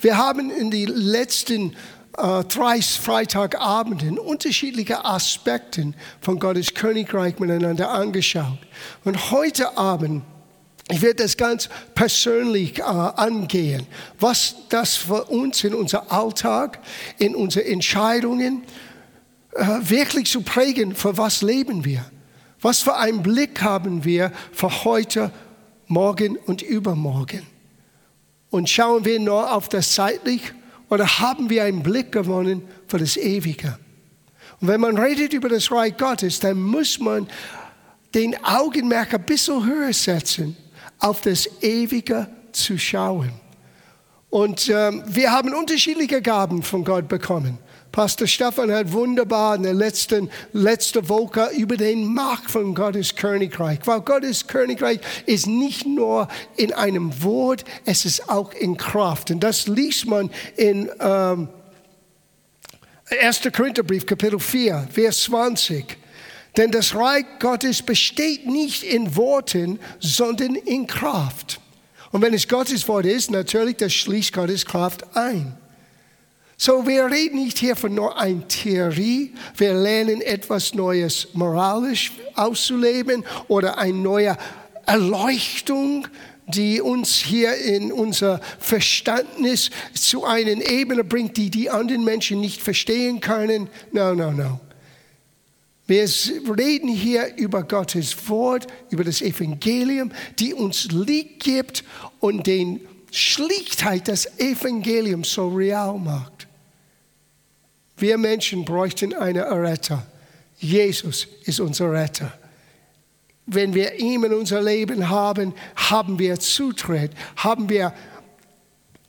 Wir haben in den letzten äh, drei Freitagabenden unterschiedliche Aspekte von Gottes Königreich miteinander angeschaut. Und heute Abend ich werde das ganz persönlich äh, angehen, was das für uns in unser Alltag, in unsere Entscheidungen äh, wirklich zu prägen, für was leben wir. Was für einen Blick haben wir für heute, morgen und übermorgen? Und schauen wir nur auf das Zeitliche oder haben wir einen Blick gewonnen für das Ewige? Und wenn man redet über das Reich Gottes, dann muss man den Augenmerk ein bisschen höher setzen, auf das Ewige zu schauen. Und ähm, wir haben unterschiedliche Gaben von Gott bekommen. Pastor Stefan hat wunderbar in der letzten letzte Woche über den Macht von Gottes Königreich. Weil Gottes Königreich ist nicht nur in einem Wort, es ist auch in Kraft. Und das liest man in ähm, 1. Korintherbrief, Kapitel 4, Vers 20. Denn das Reich Gottes besteht nicht in Worten, sondern in Kraft. Und wenn es Gottes Wort ist, natürlich, das schließt Gottes Kraft ein. So, wir reden nicht hier von nur einer Theorie. Wir lernen etwas Neues moralisch auszuleben oder eine neue Erleuchtung, die uns hier in unser Verständnis zu einer Ebene bringt, die die anderen Menschen nicht verstehen können. No, no, no. Wir reden hier über Gottes Wort, über das Evangelium, die uns Licht gibt und den Schlichtheit des Evangeliums so real macht. Wir Menschen bräuchten einen Retter. Jesus ist unser Retter. Wenn wir ihn in unser Leben haben, haben wir Zutritt, haben wir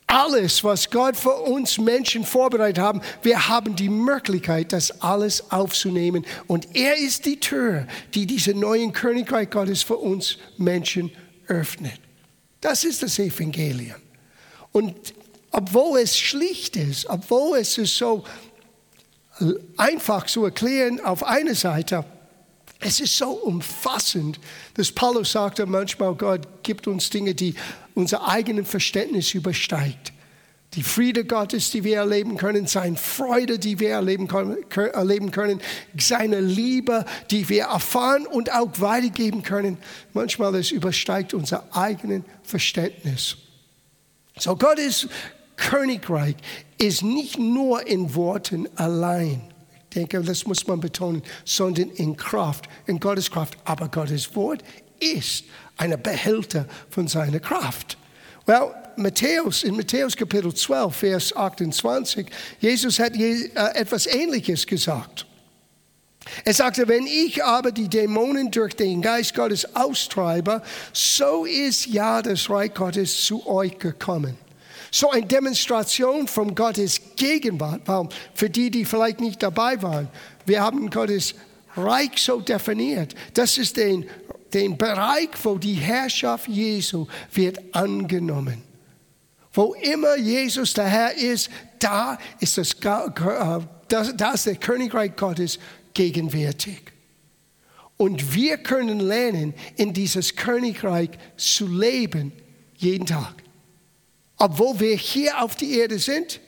alles, was Gott für uns Menschen vorbereitet haben, wir haben die Möglichkeit, das alles aufzunehmen. Und er ist die Tür, die diese neuen Königreich Gottes für uns Menschen öffnet. Das ist das Evangelium. Und obwohl es schlicht ist, obwohl es so einfach zu erklären auf einer Seite. Es ist so umfassend, dass Paulus sagte manchmal, Gott gibt uns Dinge, die unser eigenes Verständnis übersteigt. Die Friede Gottes, die wir erleben können, seine Freude, die wir erleben können, seine Liebe, die wir erfahren und auch weitergeben können. Manchmal es übersteigt unser eigenes Verständnis. So Gott ist Königreich ist nicht nur in Worten allein. Ich denke, das muss man betonen, sondern in Kraft, in Gottes Kraft. Aber Gottes Wort ist ein Behälter von seiner Kraft. Well, Matthäus, in Matthäus Kapitel 12, Vers 28, Jesus hat äh, etwas Ähnliches gesagt. Er sagte, wenn ich aber die Dämonen durch den Geist Gottes austreibe, so ist ja das Reich Gottes zu euch gekommen. So eine Demonstration von Gottes Gegenwart. Weil für die, die vielleicht nicht dabei waren, wir haben Gottes Reich so definiert. Das ist den, den Bereich, wo die Herrschaft Jesu wird angenommen. Wo immer Jesus der Herr ist, da ist das, äh, da ist der Königreich Gottes gegenwärtig. Und wir können lernen, in dieses Königreich zu leben, jeden Tag obwohl wir hier auf die Erde sind.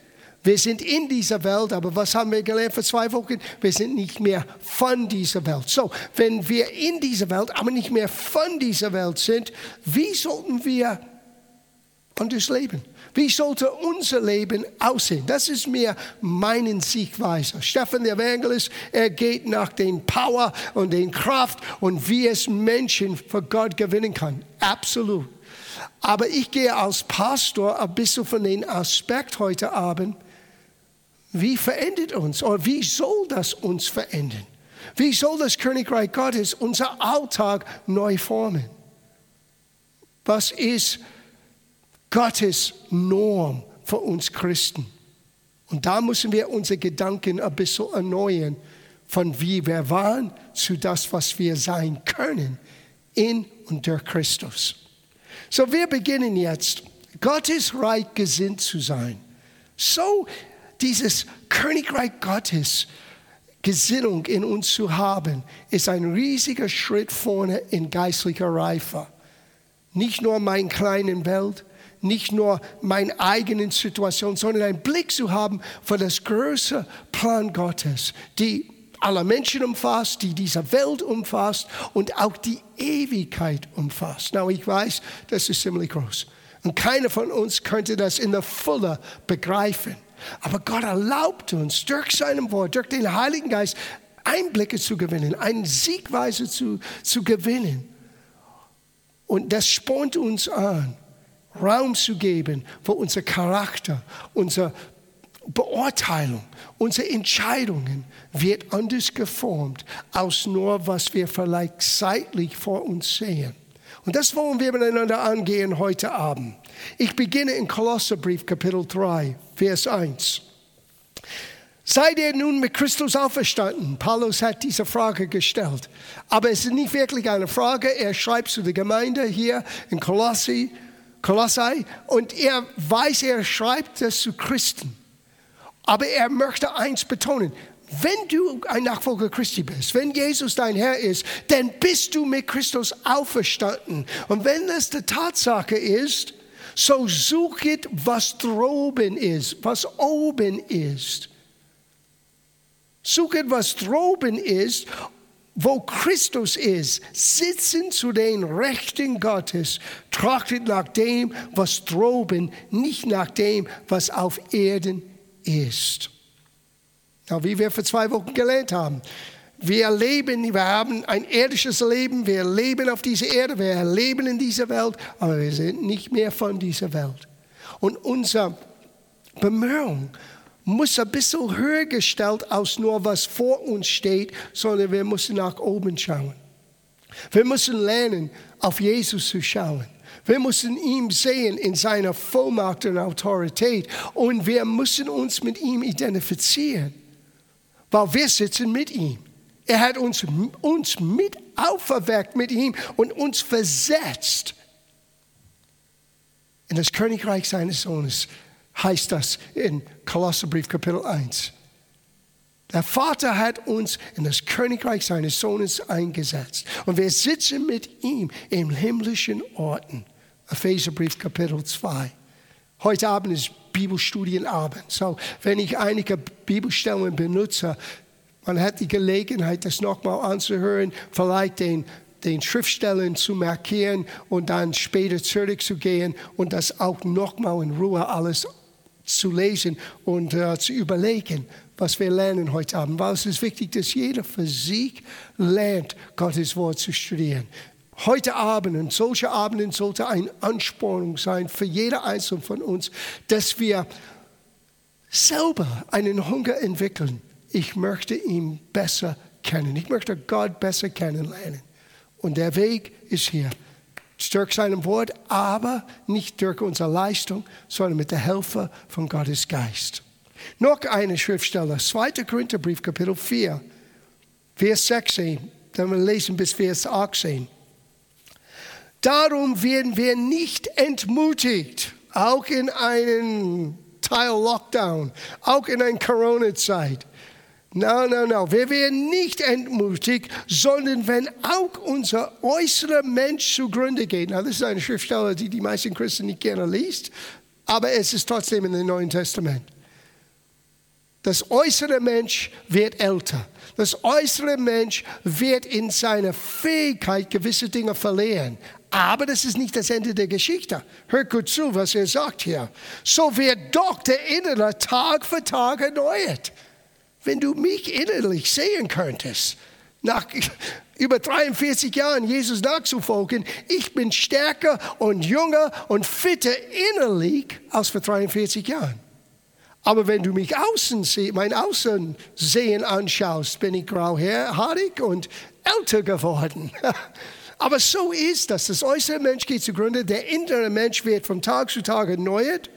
Wir sind in dieser Welt, aber was haben wir gelernt vor zwei Wochen? Wir sind nicht mehr von dieser Welt. So, wenn wir in dieser Welt, aber nicht mehr von dieser Welt sind, wie sollten wir anders leben? Wie sollte unser Leben aussehen? Das ist mir meine Sichtweise. Stefan der Evangelist, er geht nach den Power und den Kraft und wie es Menschen für Gott gewinnen kann. Absolut. Aber ich gehe als Pastor ein bisschen von den Aspekt heute Abend, wie verändert uns oder wie soll das uns verändern? Wie soll das Königreich Gottes unser Alltag neu formen? Was ist Gottes Norm für uns Christen? Und da müssen wir unsere Gedanken ein bisschen erneuern, von wie wir waren zu das, was wir sein können in und durch Christus. So, wir beginnen jetzt, Gottes Reich gesinnt zu sein. So, dieses Königreich Gottes Gesinnung in uns zu haben, ist ein riesiger Schritt vorne in geistlicher Reife. Nicht nur in meiner kleinen Welt, nicht nur meine eigenen Situation, sondern einen Blick zu haben für das große Plan Gottes, die aller Menschen umfasst, die diese Welt umfasst und auch die Ewigkeit umfasst. Na, ich weiß, das ist ziemlich groß. Und keiner von uns könnte das in der Fülle begreifen. Aber Gott erlaubt uns durch seinem Wort, durch den Heiligen Geist Einblicke zu gewinnen, eine Siegweise zu, zu gewinnen. Und das spornt uns an, Raum zu geben für unser Charakter, unsere Beurteilung, unsere Entscheidungen wird anders geformt, aus nur was wir vielleicht zeitlich vor uns sehen. Und das wollen wir miteinander angehen heute Abend. Ich beginne in Kolosserbrief Kapitel 3, Vers 1. Seid ihr nun mit Christus auferstanden? Paulus hat diese Frage gestellt. Aber es ist nicht wirklich eine Frage. Er schreibt zu der Gemeinde hier in Kolossi, Kolossai und er weiß, er schreibt das zu Christen. Aber er möchte eins betonen. Wenn du ein Nachfolger Christi bist, wenn Jesus dein Herr ist, dann bist du mit Christus auferstanden. Und wenn das die Tatsache ist, so suchet, was droben ist, was oben ist. Suchet, was droben ist, wo Christus ist, sitzen zu den Rechten Gottes, trachtet nach dem, was droben, nicht nach dem, was auf Erden ist. Ja, wie wir vor zwei Wochen gelernt haben. Wir leben, wir haben ein irdisches Leben, wir leben auf dieser Erde, wir leben in dieser Welt, aber wir sind nicht mehr von dieser Welt. Und unsere Bemühung muss ein bisschen höher gestellt als nur was vor uns steht, sondern wir müssen nach oben schauen. Wir müssen lernen, auf Jesus zu schauen. Wir müssen ihn sehen in seiner Vollmacht und Autorität und wir müssen uns mit ihm identifizieren weil wir sitzen mit ihm. Er hat uns, uns mit auferweckt mit ihm und uns versetzt in das Königreich seines Sohnes, heißt das in Kolosserbrief Kapitel 1. Der Vater hat uns in das Königreich seines Sohnes eingesetzt. Und wir sitzen mit ihm in himmlischen Orten. Epheserbrief Kapitel 2. Heute Abend ist Bibelstudienabend. So, wenn ich einige Bibelstellen benutze, man hat die Gelegenheit, das nochmal anzuhören, vielleicht den, den Schriftstellen zu markieren und dann später zurückzugehen und das auch nochmal in Ruhe alles zu lesen und uh, zu überlegen, was wir lernen heute Abend. Weil es ist wichtig, dass jeder für sich lernt, Gottes Wort zu studieren. Heute Abend und solche Abenden sollte eine Anspornung sein für jeder Einzelne von uns, dass wir selber einen Hunger entwickeln. Ich möchte ihn besser kennen. Ich möchte Gott besser kennenlernen. Und der Weg ist hier. Durch seinem Wort, aber nicht durch unsere Leistung, sondern mit der Hilfe von Gottes Geist. Noch eine Schriftstelle, 2. Korintherbrief, Kapitel 4, Vers 16. Dann wir lesen bis Vers 18. Darum werden wir nicht entmutigt, auch in einem Teil Lockdown, auch in einer Corona-Zeit. Nein, nein, nein, wir werden nicht entmutigt, sondern wenn auch unser äußerer Mensch zugrunde geht. Na, das ist eine Schriftstelle, die die meisten Christen nicht gerne liest, aber es ist trotzdem in dem Neuen Testament. Das äußere Mensch wird älter. Das äußere Mensch wird in seiner Fähigkeit gewisse Dinge verlieren. Aber das ist nicht das Ende der Geschichte. Hört gut zu, was er sagt hier. So wird doch der Innere Tag für Tag erneuert. Wenn du mich innerlich sehen könntest, nach über 43 Jahren Jesus nachzufolgen, ich bin stärker und jünger und fitter innerlich als vor 43 Jahren. Aber wenn du mich außen mein Außensehen anschaust, bin ich grauhaarig und älter geworden. Aber so ist das. Das äußere Mensch geht zugrunde, der innere Mensch wird von Tag zu Tag erneuert.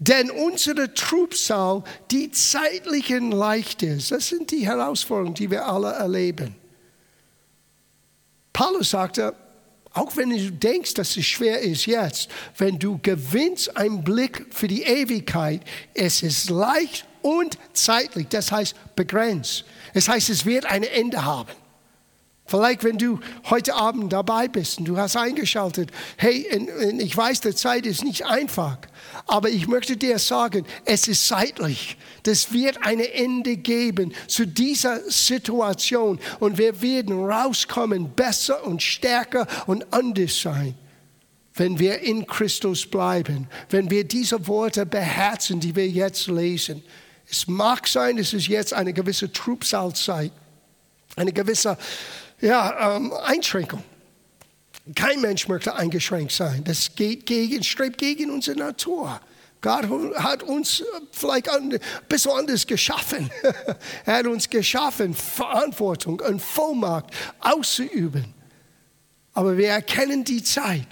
Denn unsere Trubsal, die zeitlichen leicht ist, das sind die Herausforderungen, die wir alle erleben. Paulus sagte, auch wenn du denkst, dass es schwer ist jetzt, wenn du gewinnst einen Blick für die Ewigkeit, es ist leicht und zeitlich, das heißt begrenzt. Es heißt, es wird ein Ende haben. Vielleicht, wenn du heute Abend dabei bist und du hast eingeschaltet, hey, ich weiß, die Zeit ist nicht einfach, aber ich möchte dir sagen, es ist zeitlich. Das wird ein Ende geben zu dieser Situation und wir werden rauskommen, besser und stärker und anders sein wenn wir in Christus bleiben, wenn wir diese Worte beherzen, die wir jetzt lesen. Es mag sein, es ist jetzt eine gewisse Trübsalzeit, eine gewisse ja, ähm, Einschränkung. Kein Mensch möchte eingeschränkt sein. Das geht gegen, strebt gegen unsere Natur. Gott hat uns vielleicht ein bisschen anders geschaffen. er hat uns geschaffen, Verantwortung und Vollmacht auszuüben. Aber wir erkennen die Zeit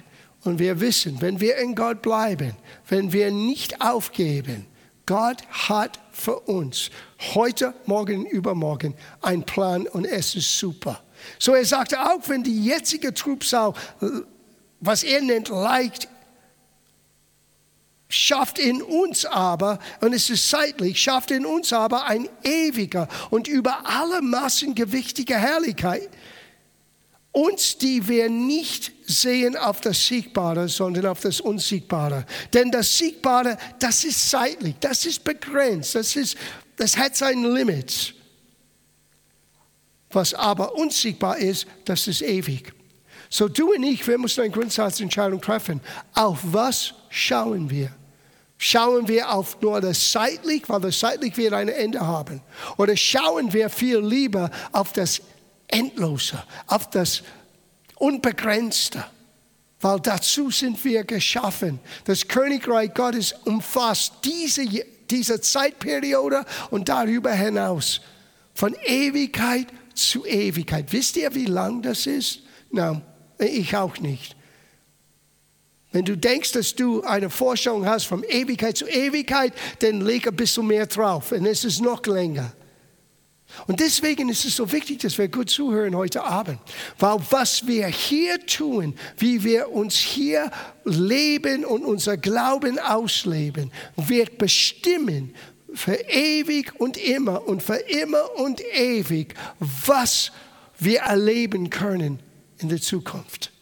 und wir wissen, wenn wir in Gott bleiben, wenn wir nicht aufgeben, Gott hat für uns heute, morgen, übermorgen einen Plan und es ist super. So er sagte, auch wenn die jetzige Trübsal, was er nennt, leicht, schafft in uns aber, und es ist zeitlich, schafft in uns aber ein ewiger und über alle Massen gewichtiger Herrlichkeit. Uns, die wir nicht sehen auf das Siegbare, sondern auf das Unsiegbare. Denn das Siegbare, das ist zeitlich, das ist begrenzt, das, ist, das hat seine Limits. Was aber unsiegbar ist, das ist ewig. So du und ich, wir müssen eine Grundsatzentscheidung treffen. Auf was schauen wir? Schauen wir auf nur das Zeitlich, weil das Zeitlich wird ein Ende haben? Oder schauen wir viel lieber auf das Endlose, auf das Unbegrenzte? Weil dazu sind wir geschaffen. Das Königreich Gottes umfasst diese, diese Zeitperiode und darüber hinaus. Von Ewigkeit zu Ewigkeit. Wisst ihr, wie lang das ist? Nein, ich auch nicht. Wenn du denkst, dass du eine Vorstellung hast von Ewigkeit zu Ewigkeit, dann leg ein bisschen mehr drauf und es ist noch länger. Und deswegen ist es so wichtig, dass wir gut zuhören heute Abend. Weil was wir hier tun, wie wir uns hier leben und unser Glauben ausleben, wird bestimmen, für ewig und immer und für immer und ewig, was wir erleben können in der Zukunft.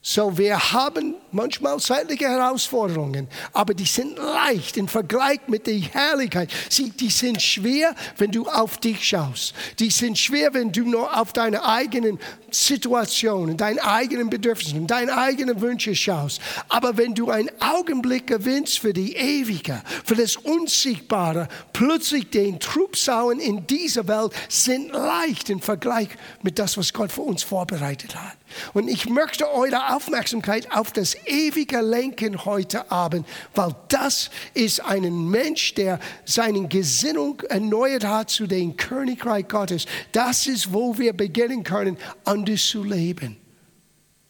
So, wir haben manchmal zeitliche Herausforderungen, aber die sind leicht im Vergleich mit der Herrlichkeit. Sie, die sind schwer, wenn du auf dich schaust. Die sind schwer, wenn du nur auf deine eigenen Situationen, deine eigenen Bedürfnisse, deine eigenen Wünsche schaust. Aber wenn du einen Augenblick gewinnst für die Ewige, für das Unsiegbare, plötzlich den Trubsauen in dieser Welt sind leicht im Vergleich mit das, was Gott für uns vorbereitet hat. Und ich möchte eure Aufmerksamkeit auf das ewige lenken heute Abend, weil das ist ein Mensch, der seine Gesinnung erneuert hat zu dem Königreich Gottes. Das ist, wo wir beginnen können, anders zu leben.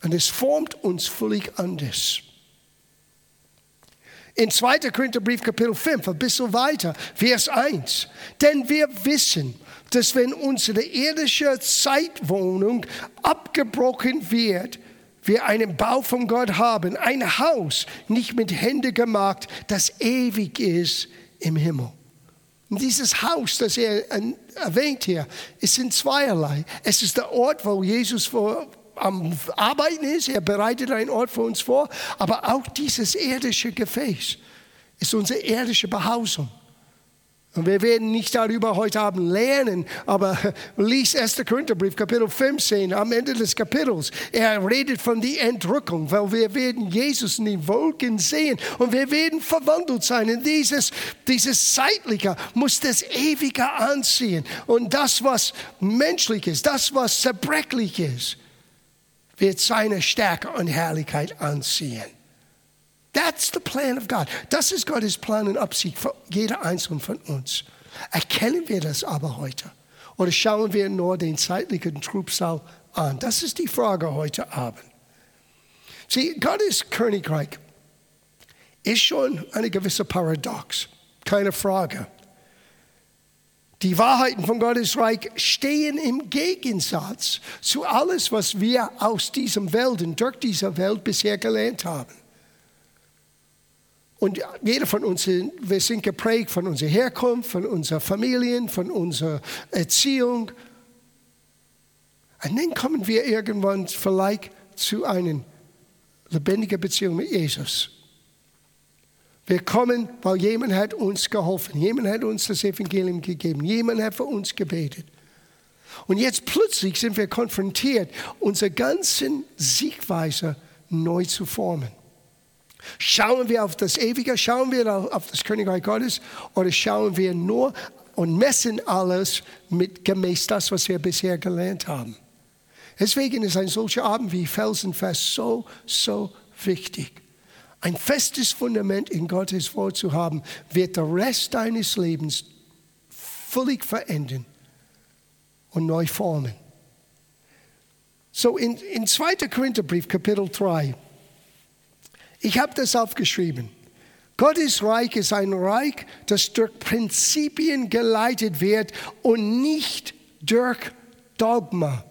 Und es formt uns völlig anders. In 2. Korintherbrief Kapitel 5, ein bisschen weiter, Vers 1. Denn wir wissen, dass wenn unsere irdische Zeitwohnung abgebrochen wird, wir einen Bau von Gott haben, ein Haus, nicht mit Händen gemacht, das ewig ist im Himmel. Und dieses Haus, das er erwähnt hier, ist in zweierlei. Es ist der Ort, wo Jesus vor, am Arbeiten ist. Er bereitet einen Ort für uns vor. Aber auch dieses irdische Gefäß ist unsere irdische Behausung. Und wir werden nicht darüber heute Abend lernen, aber lies 1. Korintherbrief, Kapitel 15, am Ende des Kapitels. Er redet von der Entrückung, weil wir werden Jesus in den Wolken sehen und wir werden verwandelt sein. Und dieses, dieses Zeitliche muss das Ewige anziehen. Und das, was menschlich ist, das, was zerbrechlich ist, wird seine Stärke und Herrlichkeit anziehen. That's the plan of God. Das ist Gottes Plan und Absicht für jeder einzelne von uns. Erkennen wir das aber heute? Oder schauen wir nur den zeitlichen Trübsal an? Das ist die Frage heute Abend. Sieh, Gottes Königreich ist schon eine gewisse Paradox, keine Frage. Die Wahrheiten von Gottes Reich stehen im Gegensatz zu alles, was wir aus diesem Welt und durch diese Welt bisher gelernt haben. Und jeder von uns, wir sind geprägt von unserer Herkunft, von unserer Familien, von unserer Erziehung. Und dann kommen wir irgendwann vielleicht zu einer lebendigen Beziehung mit Jesus. Wir kommen, weil jemand hat uns geholfen. Jemand hat uns das Evangelium gegeben. Jemand hat für uns gebetet. Und jetzt plötzlich sind wir konfrontiert, unsere ganzen Siegweise neu zu formen. Schauen wir auf das Ewige, schauen wir auf das Königreich Gottes oder schauen wir nur und messen alles mit gemäß das, was wir bisher gelernt haben. Deswegen ist ein solcher Abend wie Felsenfest so, so wichtig. Ein festes Fundament in Gottes Wort zu haben, wird der Rest deines Lebens völlig verändern und neu formen. So in, in 2. Korintherbrief, Kapitel 3, ich habe das aufgeschrieben. Gottes Reich ist ein Reich, das durch Prinzipien geleitet wird und nicht durch Dogma.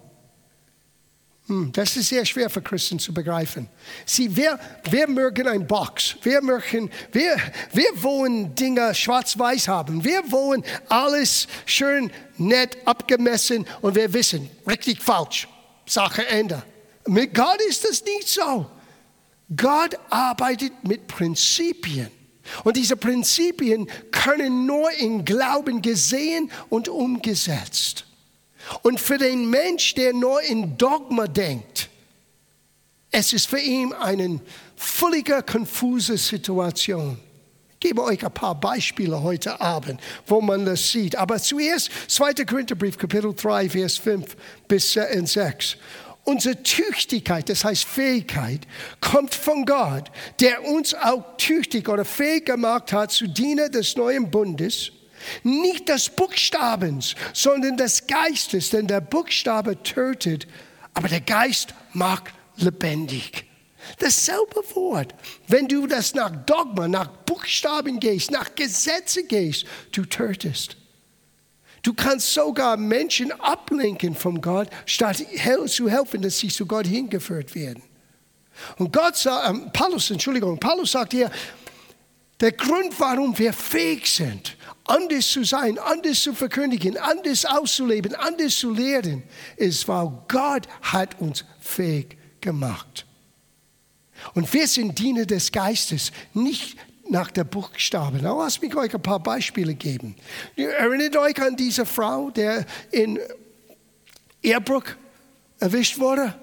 Hm, das ist sehr schwer für Christen zu begreifen. Sie, wir, wir mögen ein Box. Wir, mögen, wir, wir wollen Dinge schwarz-weiß haben. Wir wollen alles schön nett abgemessen und wir wissen, richtig falsch. Sache Ende. Mit Gott ist das nicht so. Gott arbeitet mit Prinzipien. Und diese Prinzipien können nur im Glauben gesehen und umgesetzt. Und für den Mensch, der nur in Dogma denkt, es ist für ihn eine völlige konfuse Situation. Ich gebe euch ein paar Beispiele heute Abend, wo man das sieht. Aber zuerst 2. Korintherbrief, Kapitel 3, Vers 5 bis 6. Unsere Tüchtigkeit, das heißt Fähigkeit, kommt von Gott, der uns auch tüchtig oder fähig gemacht hat zu Diener des neuen Bundes nicht des Buchstabens, sondern des Geistes, denn der Buchstabe tötet, aber der Geist macht lebendig. Dasselbe Wort. Wenn du das nach Dogma, nach Buchstaben gehst, nach Gesetze gehst, du tötest. Du kannst sogar Menschen ablenken von Gott, statt zu helfen, dass sie zu Gott hingeführt werden. Und Gott sagt, ähm, Paulus, Entschuldigung, Paulus sagt hier, der Grund, warum wir fähig sind, anders zu sein, anders zu verkündigen, anders auszuleben, anders zu lehren, ist, weil Gott hat uns fähig gemacht. Und wir sind Diener des Geistes, nicht nach der Buchstaben. Now, lass mich euch ein paar Beispiele geben. Erinnert euch an diese Frau, der in Ehrbruch erwischt wurde?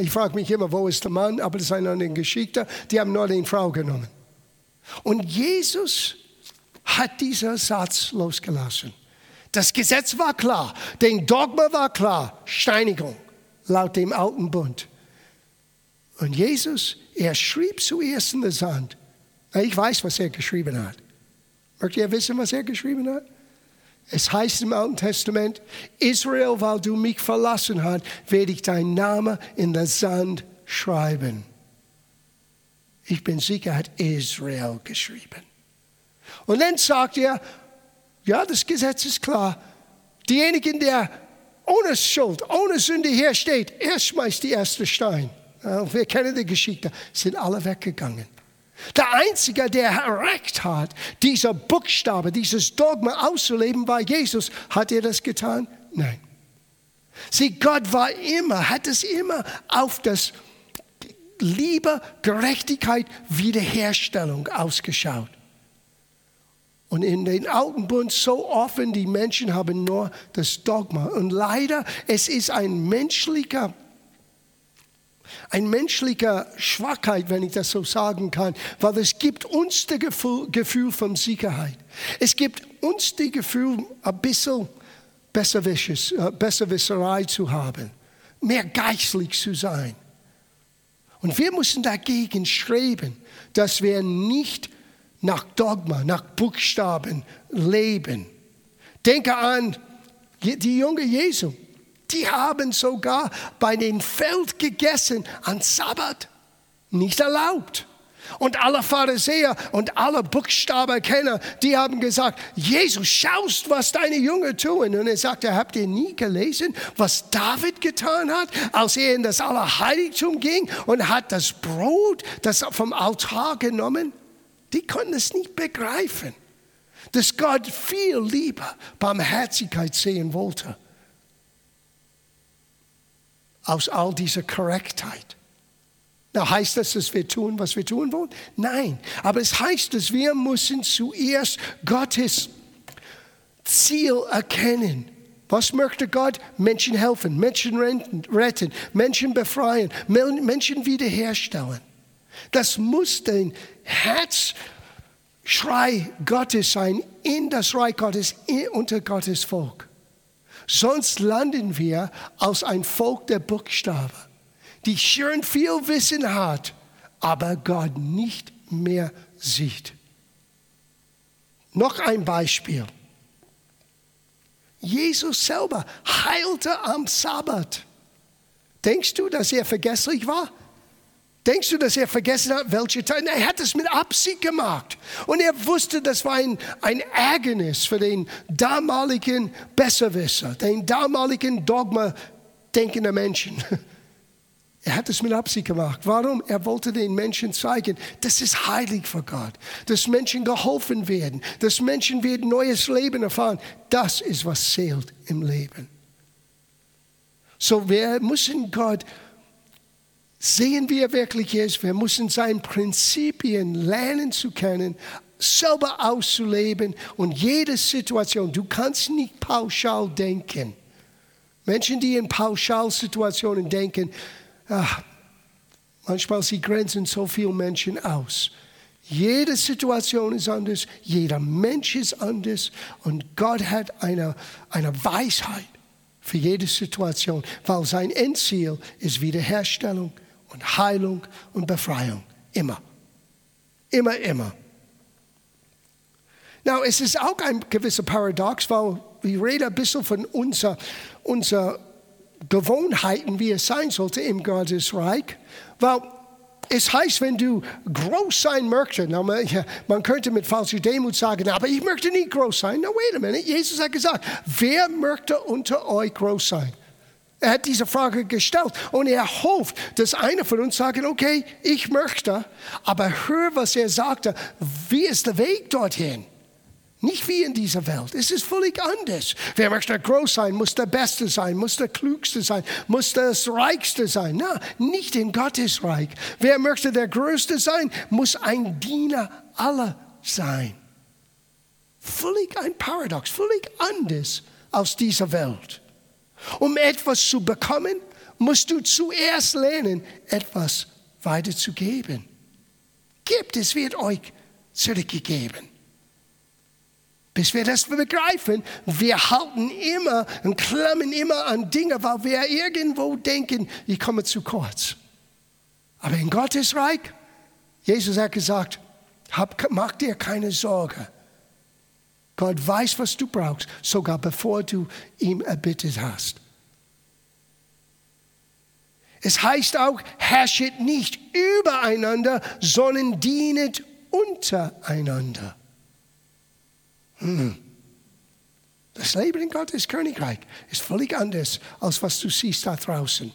Ich frage mich immer, wo ist der Mann? Aber das ist eine andere Geschichte. Die haben nur den Frau genommen. Und Jesus hat dieser Satz losgelassen. Das Gesetz war klar, den Dogma war klar, Steinigung laut dem alten Bund. Und Jesus, er schrieb zuerst in der Sand. Ich weiß, was er geschrieben hat. Möchtet ihr wissen, was er geschrieben hat? Es heißt im Alten Testament, Israel, weil du mich verlassen hast, werde ich deinen Namen in der Sand schreiben. Ich bin sicher, er hat Israel geschrieben. Und dann sagt er, ja, das Gesetz ist klar. Diejenigen, der ohne Schuld, ohne Sünde hier steht, er schmeißt die erste Stein. Wir kennen die Geschichte, sind alle weggegangen. Der Einzige, der erreicht hat, dieser Buchstabe, dieses Dogma auszuleben, war Jesus. Hat er das getan? Nein. Sieh, Gott war immer, hat es immer auf das Liebe, Gerechtigkeit, Wiederherstellung ausgeschaut. Und in den alten Bund so offen, die Menschen haben nur das Dogma. Und leider, es ist ein menschlicher, ein menschlicher Schwachheit, wenn ich das so sagen kann, weil es gibt uns das Gefühl, Gefühl von Sicherheit. Es gibt uns das Gefühl, ein bisschen äh, Besserwisserei zu haben, mehr geistlich zu sein. Und wir müssen dagegen streben, dass wir nicht nach Dogma, nach Buchstaben leben. Denke an die junge Jesu. Die haben sogar bei den Feld gegessen an Sabbat. Nicht erlaubt. Und alle Pharisäer und alle Buchstabenkenner, die haben gesagt, Jesus, schaust, was deine Jünger tun. Und er sagte, habt ihr nie gelesen, was David getan hat, als er in das Allerheiligtum ging und hat das Brot das vom Altar genommen? Die konnten es nicht begreifen, dass Gott viel lieber Barmherzigkeit sehen wollte. Aus all dieser Korrektheit. Na, heißt das, dass wir tun, was wir tun wollen? Nein, aber es heißt, dass wir müssen zuerst Gottes Ziel erkennen. Was möchte Gott? Menschen helfen, Menschen retten, Menschen befreien, Menschen wiederherstellen. Das muss dein Herzschrei Gottes sein in das Reich Gottes, unter Gottes Volk. Sonst landen wir als ein Volk der Buchstaben die schön viel Wissen hat, aber Gott nicht mehr sieht. Noch ein Beispiel. Jesus selber heilte am Sabbat. Denkst du, dass er vergesslich war? Denkst du, dass er vergessen hat, welche Teile? Er hat es mit Absicht gemacht. Und er wusste, das war ein, ein Ärgernis für den damaligen Besserwisser, den damaligen Dogma denkenden Menschen. Er hat es mit Absicht gemacht. Warum? Er wollte den Menschen zeigen, das ist heilig für Gott, dass Menschen geholfen werden, dass Menschen werden neues Leben erfahren. Das ist, was zählt im Leben. So, wir müssen Gott sehen, wie er wirklich ist. Wir müssen seine Prinzipien lernen zu kennen, selber auszuleben und jede Situation. Du kannst nicht pauschal denken. Menschen, die in Pauschalsituationen denken, ach, manchmal sie grenzen so viele Menschen aus. Jede Situation ist anders, jeder Mensch ist anders und Gott hat eine, eine Weisheit für jede Situation, weil sein Endziel ist Wiederherstellung und Heilung und Befreiung. Immer. Immer, immer. Now, es ist auch ein gewisser Paradox, weil wir reden ein bisschen von unserer unser Gewohnheiten, wie es sein sollte im Gottesreich. Weil es heißt, wenn du groß sein möchtest, man könnte mit falscher Demut sagen, aber ich möchte nicht groß sein. Na, wait a minute. Jesus hat gesagt, wer möchte unter euch groß sein? Er hat diese Frage gestellt und er hofft, dass einer von uns sagt, okay, ich möchte, aber hör, was er sagte. Wie ist der Weg dorthin? Nicht wie in dieser Welt. Es ist völlig anders. Wer möchte groß sein, muss der Beste sein, muss der Klugste sein, muss das Reichste sein. Na, nicht in Gottes Reich. Wer möchte der Größte sein, muss ein Diener aller sein. Völlig ein Paradox, völlig anders aus dieser Welt. Um etwas zu bekommen, musst du zuerst lernen, etwas weiterzugeben. Gebt, es wird euch zurückgegeben bis wir das begreifen. Wir halten immer und klemmen immer an Dinge, weil wir irgendwo denken, ich komme zu kurz. Aber in Gottes Reich, Jesus hat gesagt, hab, mach dir keine Sorge. Gott weiß, was du brauchst, sogar bevor du ihm erbittet hast. Es heißt auch, herrschet nicht übereinander, sondern dienet untereinander. Hm. Das Leben in Gottes Königreich ist völlig anders, als was du siehst da draußen.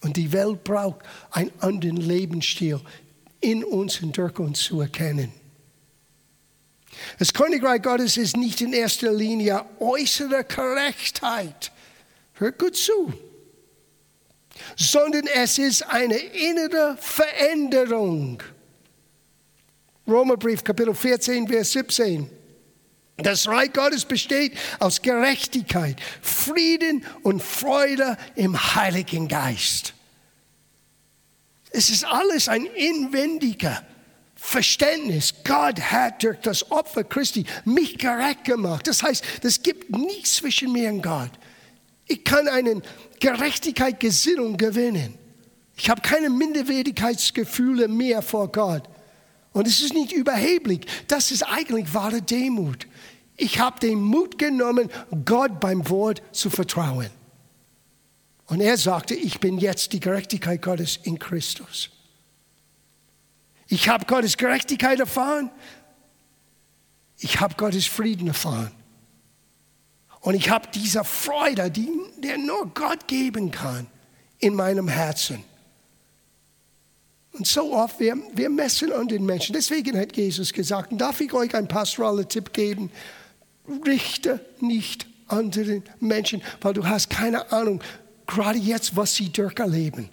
Und die Welt braucht einen anderen Lebensstil in uns und durch uns zu erkennen. Das Königreich Gottes ist nicht in erster Linie äußere Korrektheit. Hört gut zu. Sondern es ist eine innere Veränderung. Romerbrief Kapitel 14, Vers 17. Das Reich Gottes besteht aus Gerechtigkeit, Frieden und Freude im Heiligen Geist. Es ist alles ein inwendiger Verständnis. Gott hat durch das Opfer Christi mich gerecht gemacht. Das heißt, es gibt nichts zwischen mir und Gott. Ich kann eine Gerechtigkeitsgesinnung gewinnen. Ich habe keine Minderwertigkeitsgefühle mehr vor Gott. Und es ist nicht überheblich, das ist eigentlich wahre Demut. Ich habe den Mut genommen, Gott beim Wort zu vertrauen. Und er sagte, ich bin jetzt die Gerechtigkeit Gottes in Christus. Ich habe Gottes Gerechtigkeit erfahren. Ich habe Gottes Frieden erfahren. Und ich habe diese Freude, die der nur Gott geben kann, in meinem Herzen. Und so oft, wir, wir messen an den Menschen. Deswegen hat Jesus gesagt, darf ich euch einen pastoralen Tipp geben? Richte nicht an den Menschen, weil du hast keine Ahnung, gerade jetzt, was sie durcherleben.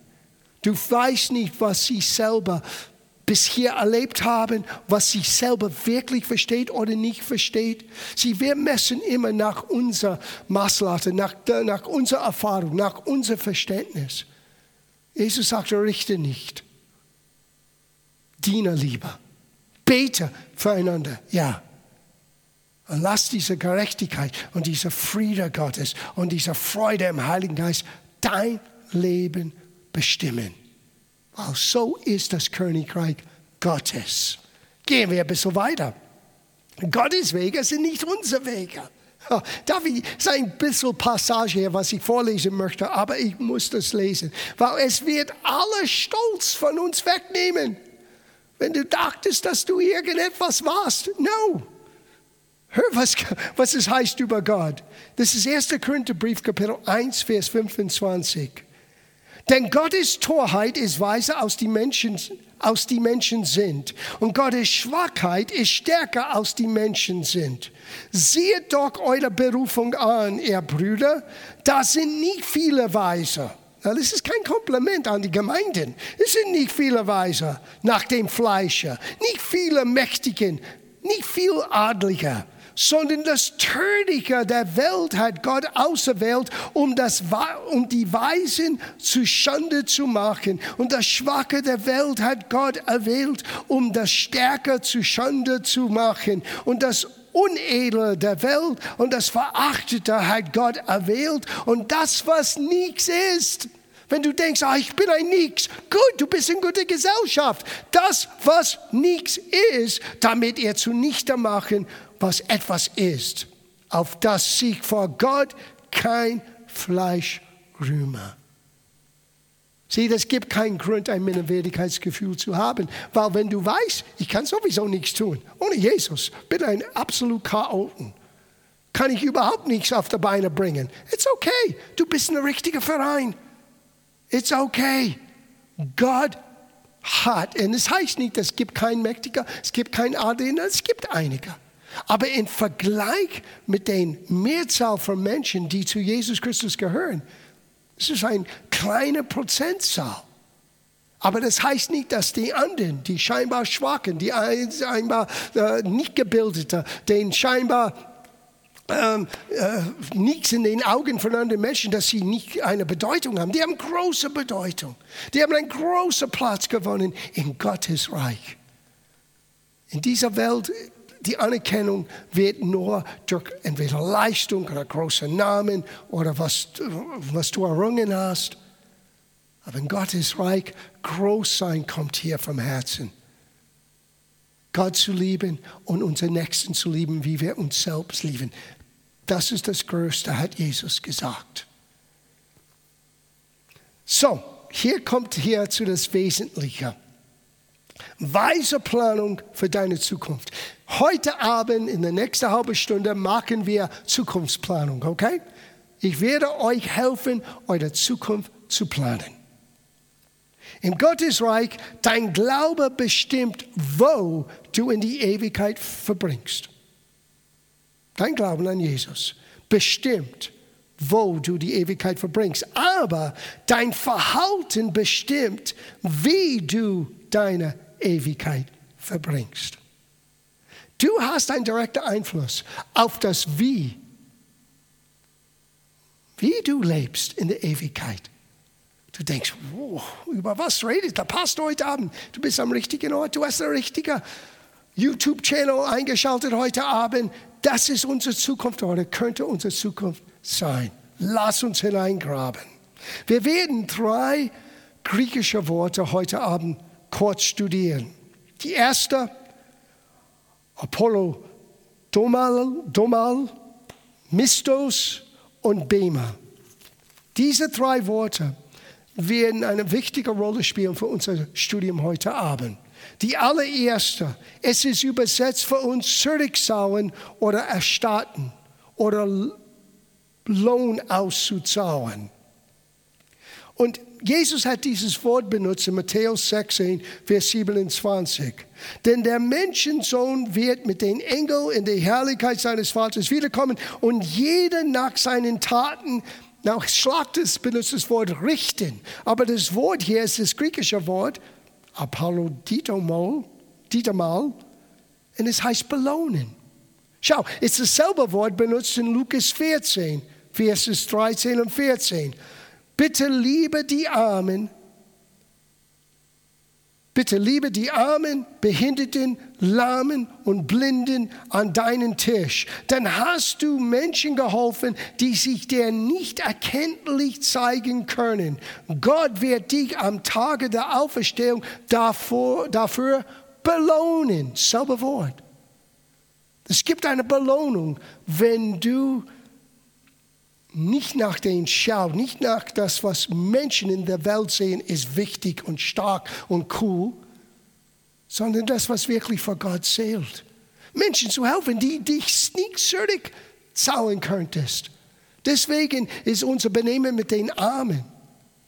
Du weißt nicht, was sie selber bisher erlebt haben, was sie selber wirklich versteht oder nicht versteht. Sie, wir messen immer nach unserer Maßlatte, nach, nach unserer Erfahrung, nach unserem Verständnis. Jesus sagte, richte nicht. Diene lieber. Bete füreinander, ja. Und lass diese Gerechtigkeit und diese Friede Gottes und diese Freude im Heiligen Geist dein Leben bestimmen. Weil so ist das Königreich Gottes. Gehen wir ein bisschen weiter. Gottes Wege sind nicht unsere Wege. Darf ich ein bisschen Passage hier, was ich vorlesen möchte, aber ich muss das lesen, weil es wird alle Stolz von uns wegnehmen. Wenn du dachtest, dass du irgendetwas warst, no. Hör, was, was es heißt über Gott. Das ist 1. Korintherbrief, Kapitel 1, Vers 25. Denn Gottes Torheit ist weise aus die Menschen, aus die Menschen sind. Und Gottes Schwachheit ist stärker aus die Menschen sind. Sieht doch eure Berufung an, ihr Brüder. Da sind nicht viele Weise. Das ist kein Kompliment an die Gemeinden. Es sind nicht viele Weise nach dem Fleische, nicht viele Mächtigen, nicht viel Adlige sondern das Törichte der Welt hat Gott auserwählt, um, das, um die Weisen zu Schande zu machen. Und das Schwache der Welt hat Gott erwählt, um das Stärke zu Schande zu machen. Und das Unedle der Welt und das Verachtete hat Gott erwählt. Und das, was nichts ist, wenn du denkst, ah, ich bin ein Nix, gut, du bist in guter Gesellschaft. Das, was nichts ist, damit er zunichte machen, was etwas ist, auf das sich vor Gott kein Fleisch rühme. Sieh, das gibt keinen Grund, ein Minderwertigkeitsgefühl zu haben, weil wenn du weißt, ich kann sowieso nichts tun, ohne Jesus bin ein absolut Chaoten, kann ich überhaupt nichts auf die Beine bringen. It's okay, du bist ein richtiger Verein. It's okay. Gott hat, und es heißt nicht, es gibt keinen Mächtiger, es gibt keinen Adler, es gibt einige. Aber im Vergleich mit den Mehrzahl von Menschen, die zu Jesus Christus gehören, ist es eine kleine Prozentzahl. Aber das heißt nicht, dass die anderen, die scheinbar Schwachen, die scheinbar äh, nicht Gebildeten, den scheinbar ähm, äh, nichts in den Augen von anderen Menschen, dass sie nicht eine Bedeutung haben. Die haben große Bedeutung. Die haben einen großen Platz gewonnen in Gottes Reich. In dieser Welt die Anerkennung wird nur durch entweder Leistung oder große Namen oder was, was du errungen hast. Aber in Gottes Reich, groß sein kommt hier vom Herzen. Gott zu lieben und unseren Nächsten zu lieben, wie wir uns selbst lieben. Das ist das Größte, hat Jesus gesagt. So, hier kommt hier zu das Wesentliche. Weise Planung für deine Zukunft. Heute Abend, in der nächsten halben Stunde, machen wir Zukunftsplanung, okay? Ich werde euch helfen, eure Zukunft zu planen. Im Gottesreich, dein Glaube bestimmt, wo du in die Ewigkeit verbringst. Dein Glauben an Jesus bestimmt, wo du die Ewigkeit verbringst. Aber dein Verhalten bestimmt, wie du deine Ewigkeit verbringst. Du hast einen direkten Einfluss auf das Wie, wie du lebst in der Ewigkeit. Du denkst, wow, über was redet der Pastor heute Abend? Du bist am richtigen Ort, du hast einen richtigen YouTube-Channel eingeschaltet heute Abend. Das ist unsere Zukunft oder könnte unsere Zukunft sein. Lass uns hineingraben. Wir werden drei griechische Worte heute Abend kurz studieren. Die erste, Apollo Domal, Domal Mistos und Bema. Diese drei Worte werden eine wichtige Rolle spielen für unser Studium heute Abend. Die allererste, es ist übersetzt für uns zurückzahlen oder erstatten oder Lohn auszuzahlen. Und Jesus hat dieses Wort benutzt in Matthäus 16, Vers 27. Denn der Menschensohn wird mit den Engeln in der Herrlichkeit seines Vaters wiederkommen und jeder nach seinen Taten Now, Schlachtes benutzt das Wort richten, aber das Wort hier ist das griechische Wort Apolloditomol, Ditamal, und es heißt belohnen. Schau, es ist dasselbe Wort benutzt in Lukas 14, Verses 13 und 14. Bitte liebe die Armen Bitte liebe die Armen, Behinderten, Lahmen und Blinden an deinen Tisch. Dann hast du Menschen geholfen, die sich dir nicht erkenntlich zeigen können. Gott wird dich am Tage der Auferstehung dafür, dafür belohnen. Selber Wort. Es gibt eine Belohnung, wenn du nicht nach den Schau, nicht nach das, was Menschen in der Welt sehen, ist wichtig und stark und cool, sondern das, was wirklich vor Gott zählt. Menschen zu helfen, die dich nicht zahlen könntest. Deswegen ist unser Benehmen mit den Armen,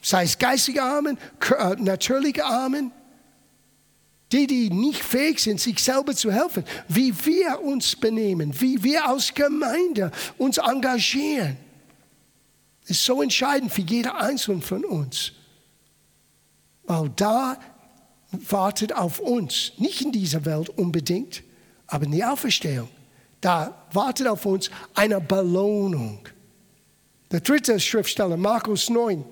sei es geistige Armen, äh, natürliche Armen, die, die nicht fähig sind, sich selber zu helfen, wie wir uns benehmen, wie wir als Gemeinde uns engagieren ist so entscheidend für jeder Einzelne von uns. Weil da wartet auf uns, nicht in dieser Welt unbedingt, aber in der Auferstehung, da wartet auf uns eine Belohnung. Der dritte Schriftsteller, Markus 9,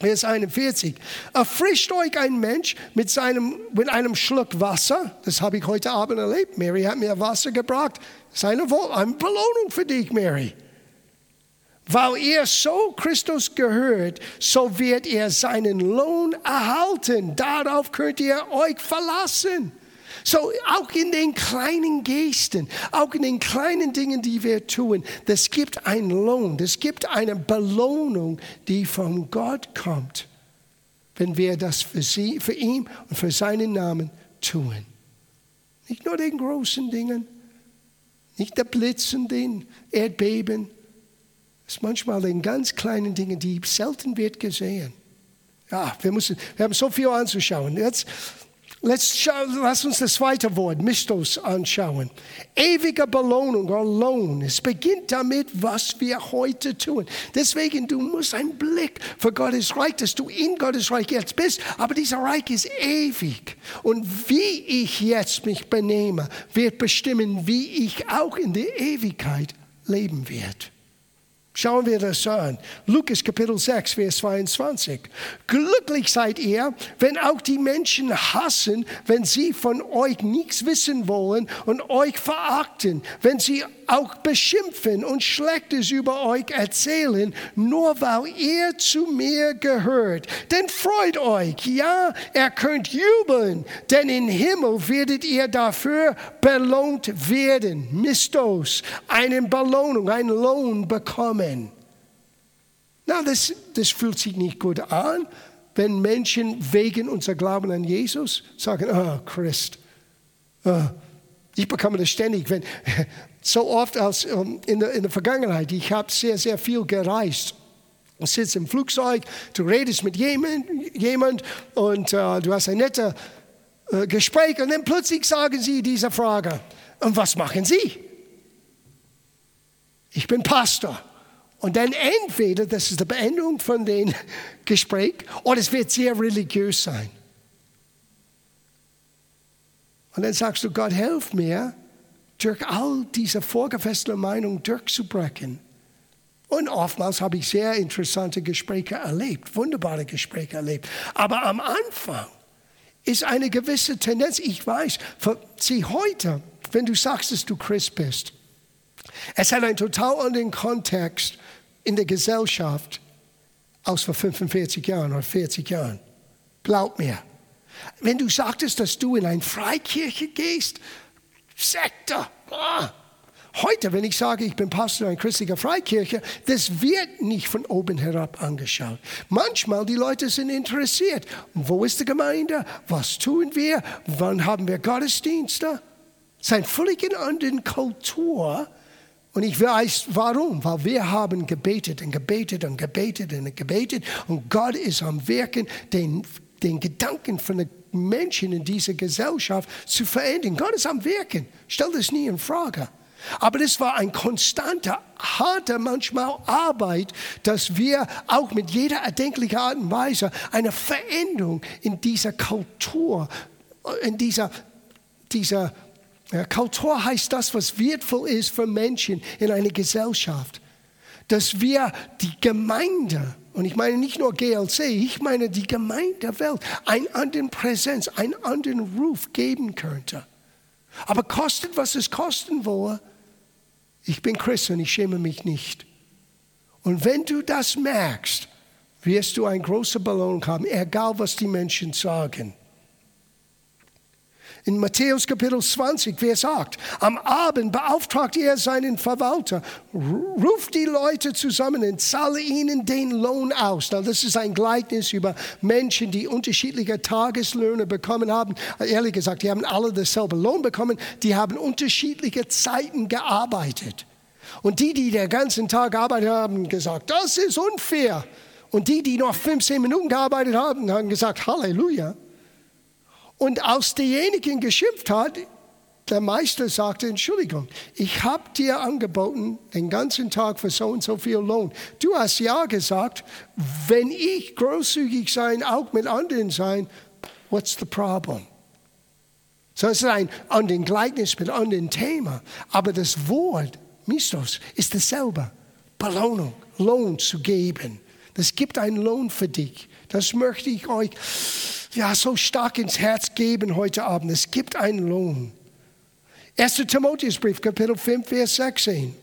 Vers 41. Erfrischt euch ein Mensch mit, seinem, mit einem Schluck Wasser. Das habe ich heute Abend erlebt. Mary hat mir Wasser gebracht. Das ist eine, eine Belohnung für dich, Mary. Weil ihr so Christus gehört, so wird ihr seinen Lohn erhalten. Darauf könnt ihr euch verlassen. So auch in den kleinen Gesten, auch in den kleinen Dingen, die wir tun, das gibt einen Lohn, das gibt eine Belohnung, die von Gott kommt, wenn wir das für, sie, für ihn und für seinen Namen tun. Nicht nur den großen Dingen, nicht der Blitzen, den Erdbeben, ist manchmal in ganz kleinen Dingen, die selten wird gesehen. Ja, wir, müssen, wir haben so viel anzuschauen. Jetzt, let's schau, lass uns das zweite Wort, Mistos, anschauen. Ewige Belohnung oder Lohn. Es beginnt damit, was wir heute tun. Deswegen, du musst einen Blick für Gottes Reich, dass du in Gottes Reich jetzt bist. Aber dieser Reich ist ewig. Und wie ich jetzt mich benehme, wird bestimmen, wie ich auch in der Ewigkeit leben werde. Schauen wir das an. Lukas Kapitel 6, Vers 22. Glücklich seid ihr, wenn auch die Menschen hassen, wenn sie von euch nichts wissen wollen und euch verachten, wenn sie auch beschimpfen und Schlechtes über euch erzählen, nur weil ihr zu mir gehört. Denn freut euch, ja, ihr könnt jubeln, denn im Himmel werdet ihr dafür belohnt werden. Mistos, eine Belohnung, einen Lohn bekommen. Na, das, das fühlt sich nicht gut an, wenn Menschen wegen unser Glauben an Jesus sagen, oh Christ, oh, ich bekomme das ständig, wenn, so oft als um, in, der, in der Vergangenheit, ich habe sehr, sehr viel gereist. Du sitzt im Flugzeug, du redest mit jemand, jemand und uh, du hast ein nettes uh, Gespräch und dann plötzlich sagen sie diese Frage, und was machen Sie? Ich bin Pastor. Und dann entweder, das ist die Beendung von dem Gespräch, oder es wird sehr religiös sein. Und dann sagst du, Gott, hilf mir, durch all diese vorgefestigte Meinung durchzubrechen. Und oftmals habe ich sehr interessante Gespräche erlebt, wunderbare Gespräche erlebt. Aber am Anfang ist eine gewisse Tendenz, ich weiß, für sie heute, wenn du sagst, dass du Christ bist, es hat einen total anderen Kontext in der Gesellschaft als vor 45 Jahren oder 40 Jahren. Glaub mir. Wenn du sagtest, dass du in eine Freikirche gehst, Sekte. Ah. Heute, wenn ich sage, ich bin Pastor einer christlichen Freikirche, das wird nicht von oben herab angeschaut. Manchmal die Leute sind interessiert. Wo ist die Gemeinde? Was tun wir? Wann haben wir Gottesdienste? Es ist eine völlig andere Kultur. Und ich weiß warum, weil wir haben gebetet und gebetet und gebetet und gebetet und Gott ist am Wirken, den, den Gedanken von der Menschen in dieser Gesellschaft zu verändern. Gott ist am Wirken. Stell das nie in Frage. Aber das war ein konstanter, harter, manchmal Arbeit, dass wir auch mit jeder erdenklichen Art und Weise eine Veränderung in dieser Kultur, in dieser, dieser Kultur heißt das, was wertvoll ist für Menschen in einer Gesellschaft. Dass wir die Gemeinde, und ich meine nicht nur GLC, ich meine die Gemeinde der Welt, einen anderen Präsenz, einen anderen Ruf geben könnte. Aber kostet, was es kosten wolle, ich bin Christ und ich schäme mich nicht. Und wenn du das merkst, wirst du eine große Belohnung haben, egal was die Menschen sagen. In Matthäus Kapitel 20, Vers 8. Am Abend beauftragt er seinen Verwalter, ruft die Leute zusammen und zahle ihnen den Lohn aus. Na, das ist ein Gleichnis über Menschen, die unterschiedliche Tageslöhne bekommen haben. Ehrlich gesagt, die haben alle dasselbe Lohn bekommen. Die haben unterschiedliche Zeiten gearbeitet. Und die, die den ganzen Tag gearbeitet haben, gesagt, das ist unfair. Und die, die noch 15 Minuten gearbeitet haben, haben gesagt, Halleluja. Und als derjenige geschimpft hat, der Meister sagte, Entschuldigung, ich habe dir angeboten den ganzen Tag für so und so viel Lohn. Du hast ja gesagt, wenn ich großzügig sein, auch mit anderen sein, what's the problem? So es ist ein anderes Gleichnis mit anderen Thema. Aber das Wort, Mistos, ist dasselbe. Belohnung, Lohn zu geben. Das gibt einen Lohn für dich. Das möchte ich euch ja, so stark ins Herz geben heute Abend. Es gibt einen Lohn. 1. Timotheusbrief, Kapitel 5, Vers 16.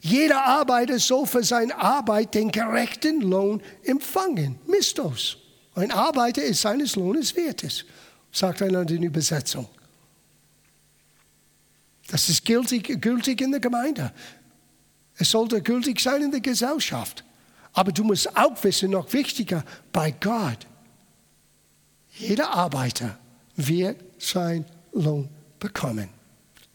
Jeder Arbeiter soll für seine Arbeit den gerechten Lohn empfangen. Mistos. Ein Arbeiter ist seines Lohnes wertes, sagt einer in der Übersetzung. Das ist gültig, gültig in der Gemeinde. Es sollte gültig sein in der Gesellschaft. Aber du musst auch wissen, noch wichtiger, bei Gott. Jeder Arbeiter wird sein Lohn bekommen.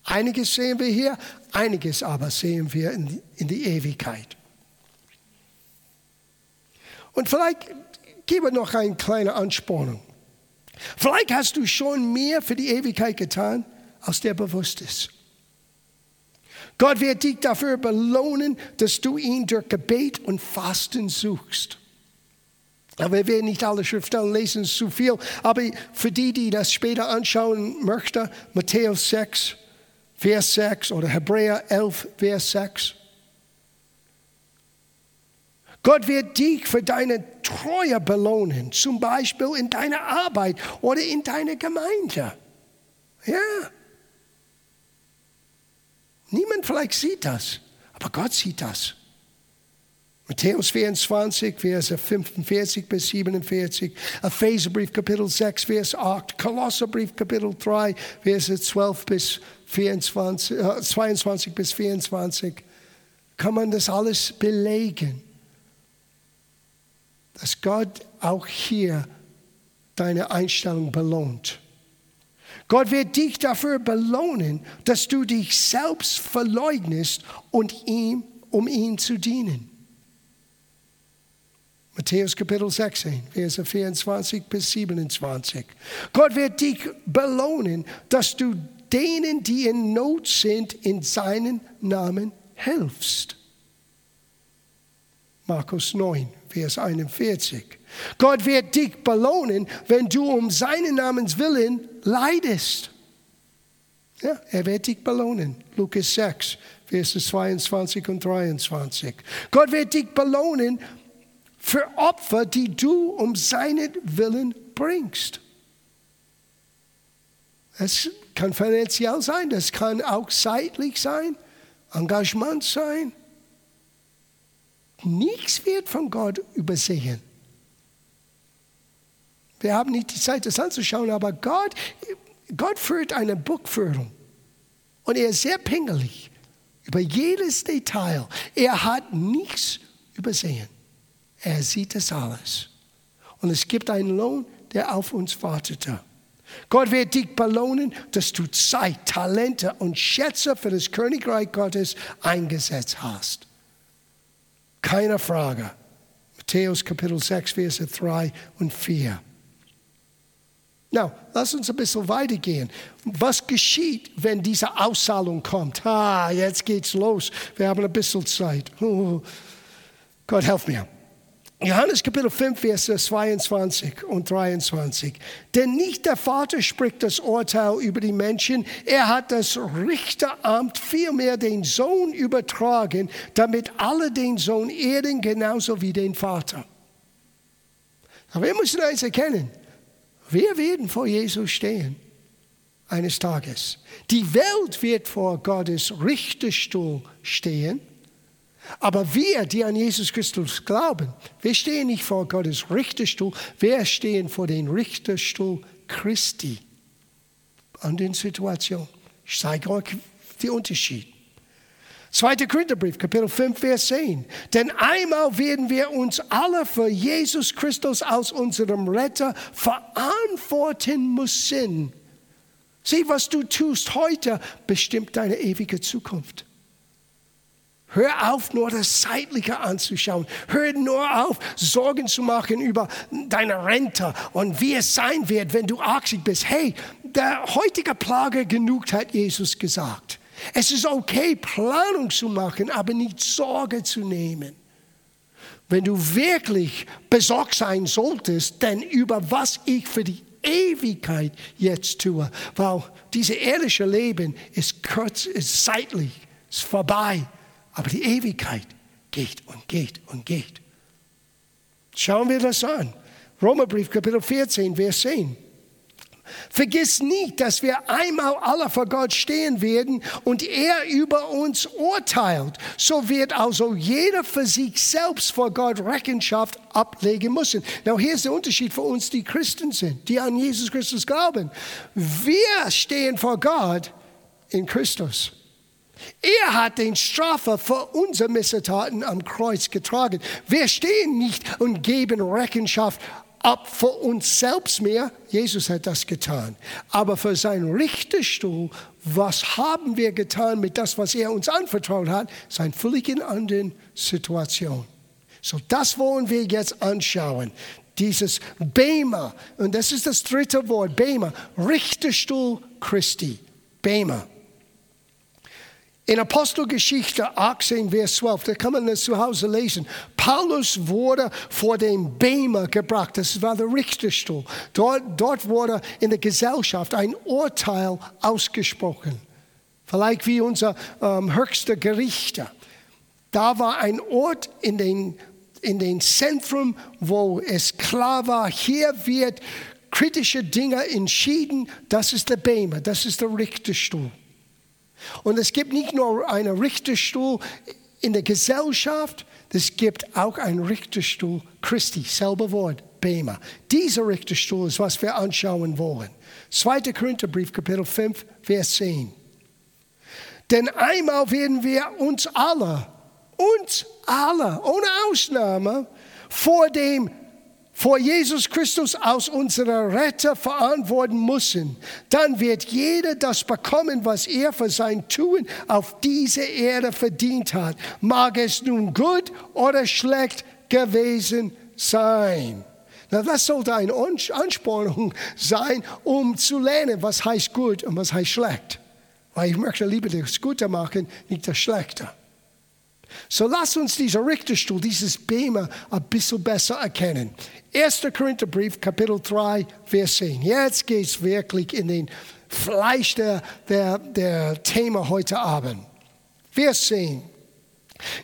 Einiges sehen wir hier, einiges aber sehen wir in die, in die Ewigkeit. Und vielleicht gebe noch eine kleine Anspornung. Vielleicht hast du schon mehr für die Ewigkeit getan, als dir bewusst ist. Gott wird dich dafür belohnen, dass du ihn durch Gebet und Fasten suchst. Aber wir werden nicht alle Schriftstellen lesen, es ist zu viel. Aber für die, die das später anschauen möchten, Matthäus 6, Vers 6 oder Hebräer 11, Vers 6. Gott wird dich für deine Treue belohnen, zum Beispiel in deiner Arbeit oder in deiner Gemeinde. Ja. Niemand vielleicht sieht das, aber Gott sieht das. Matthäus 24, Verse 45 bis 47, Epheserbrief Kapitel 6, Vers 8, Kolosserbrief Kapitel 3, Verse 12 bis 24, äh, 22 bis 24, kann man das alles belegen, dass Gott auch hier deine Einstellung belohnt. Gott wird dich dafür belohnen, dass du dich selbst verleugnest und ihm, um ihm zu dienen. Matthäus Kapitel 16, Verse 24 bis 27. Gott wird dich belohnen, dass du denen, die in Not sind, in seinen Namen hilfst. Markus 9, Vers 41. Gott wird dich belohnen, wenn du um seinen Namens willen leidest. Ja, er wird dich belohnen. Lukas 6, Verse 22 und 23. Gott wird dich belohnen, für Opfer, die du um seinen Willen bringst. Es kann finanziell sein, das kann auch zeitlich sein, Engagement sein. Nichts wird von Gott übersehen. Wir haben nicht die Zeit, das anzuschauen, aber Gott, Gott führt eine Buchführung. Und er ist sehr pingelig über jedes Detail. Er hat nichts übersehen. Er sieht es alles. Und es gibt einen Lohn, der auf uns wartete. Gott wird dich belohnen, dass du Zeit, Talente und Schätze für das Königreich Gottes eingesetzt hast. Keine Frage. Matthäus Kapitel 6, Verse 3 und 4. Na, lass uns ein bisschen weitergehen. Was geschieht, wenn diese Auszahlung kommt? Ah, jetzt geht's los. Wir haben ein bisschen Zeit. Oh, Gott, helf mir. Johannes Kapitel 5, Verse 22 und 23. Denn nicht der Vater spricht das Urteil über die Menschen, er hat das Richteramt vielmehr den Sohn übertragen, damit alle den Sohn ehren, genauso wie den Vater. Aber wir müssen eins erkennen, wir werden vor Jesus stehen eines Tages. Die Welt wird vor Gottes Richterstuhl stehen. Aber wir, die an Jesus Christus glauben, wir stehen nicht vor Gottes Richterstuhl, wir stehen vor dem Richterstuhl Christi. An den Situationen. Ich zeige euch den Unterschied. Zweiter Korintherbrief, Kapitel 5, Vers 10. Denn einmal werden wir uns alle für Jesus Christus als unserem Retter verantworten müssen. Sieh, was du tust heute, bestimmt deine ewige Zukunft. Hör auf, nur das Zeitliche anzuschauen. Hör nur auf, Sorgen zu machen über deine Rente und wie es sein wird, wenn du 80 bist. Hey, der heutige Plage genug, hat Jesus gesagt. Es ist okay, Planung zu machen, aber nicht Sorge zu nehmen. Wenn du wirklich besorgt sein solltest, denn über was ich für die Ewigkeit jetzt tue, weil dieses irdische Leben ist kurz, ist zeitlich, ist vorbei. Aber die Ewigkeit geht und geht und geht. Schauen wir das an. Romerbrief Kapitel 14, Vers 10. Vergiss nicht, dass wir einmal alle vor Gott stehen werden und er über uns urteilt. So wird also jeder für sich selbst vor Gott Rechenschaft ablegen müssen. Now, hier ist der Unterschied für uns, die Christen sind, die an Jesus Christus glauben. Wir stehen vor Gott in Christus. Er hat den Strafe für unsere Missetaten am Kreuz getragen. Wir stehen nicht und geben Rechenschaft ab für uns selbst mehr. Jesus hat das getan. Aber für seinen Richterstuhl, was haben wir getan mit das, was er uns anvertraut hat, ist völlig andere Situation. So, das wollen wir jetzt anschauen. Dieses Bema, und das ist das dritte Wort, Bema, Richterstuhl Christi. Bema. In Apostelgeschichte 18, Vers 12, da kann man das zu Hause lesen. Paulus wurde vor dem Bema gebracht, das war der Richterstuhl. Dort, dort wurde in der Gesellschaft ein Urteil ausgesprochen. Vielleicht wie unser ähm, höchster Gerichter. Da war ein Ort in den, in den Zentrum, wo es klar war, hier wird kritische Dinge entschieden. Das ist der Bema, das ist der Richterstuhl. Und es gibt nicht nur einen Richterstuhl in der Gesellschaft, es gibt auch einen Richterstuhl Christi, selber Wort, Bema. Dieser Richterstuhl ist, was wir anschauen wollen. 2. Korintherbrief, Kapitel 5, Vers 10. Denn einmal werden wir uns alle, uns alle, ohne Ausnahme, vor dem vor Jesus Christus aus unserer Retter verantworten müssen, dann wird jeder das bekommen, was er für sein Tun auf dieser Erde verdient hat. Mag es nun gut oder schlecht gewesen sein. Na, das sollte eine Anspornung sein, um zu lernen, was heißt gut und was heißt schlecht. Weil ich möchte lieber das Gute machen, nicht das Schlechte. So lass uns diesen Richterstuhl, dieses Bema ein bisschen besser erkennen. 1. Korintherbrief, Kapitel 3, Vers 10. Jetzt geht es wirklich in den Fleisch der, der, der Thema heute Abend. Vers 10.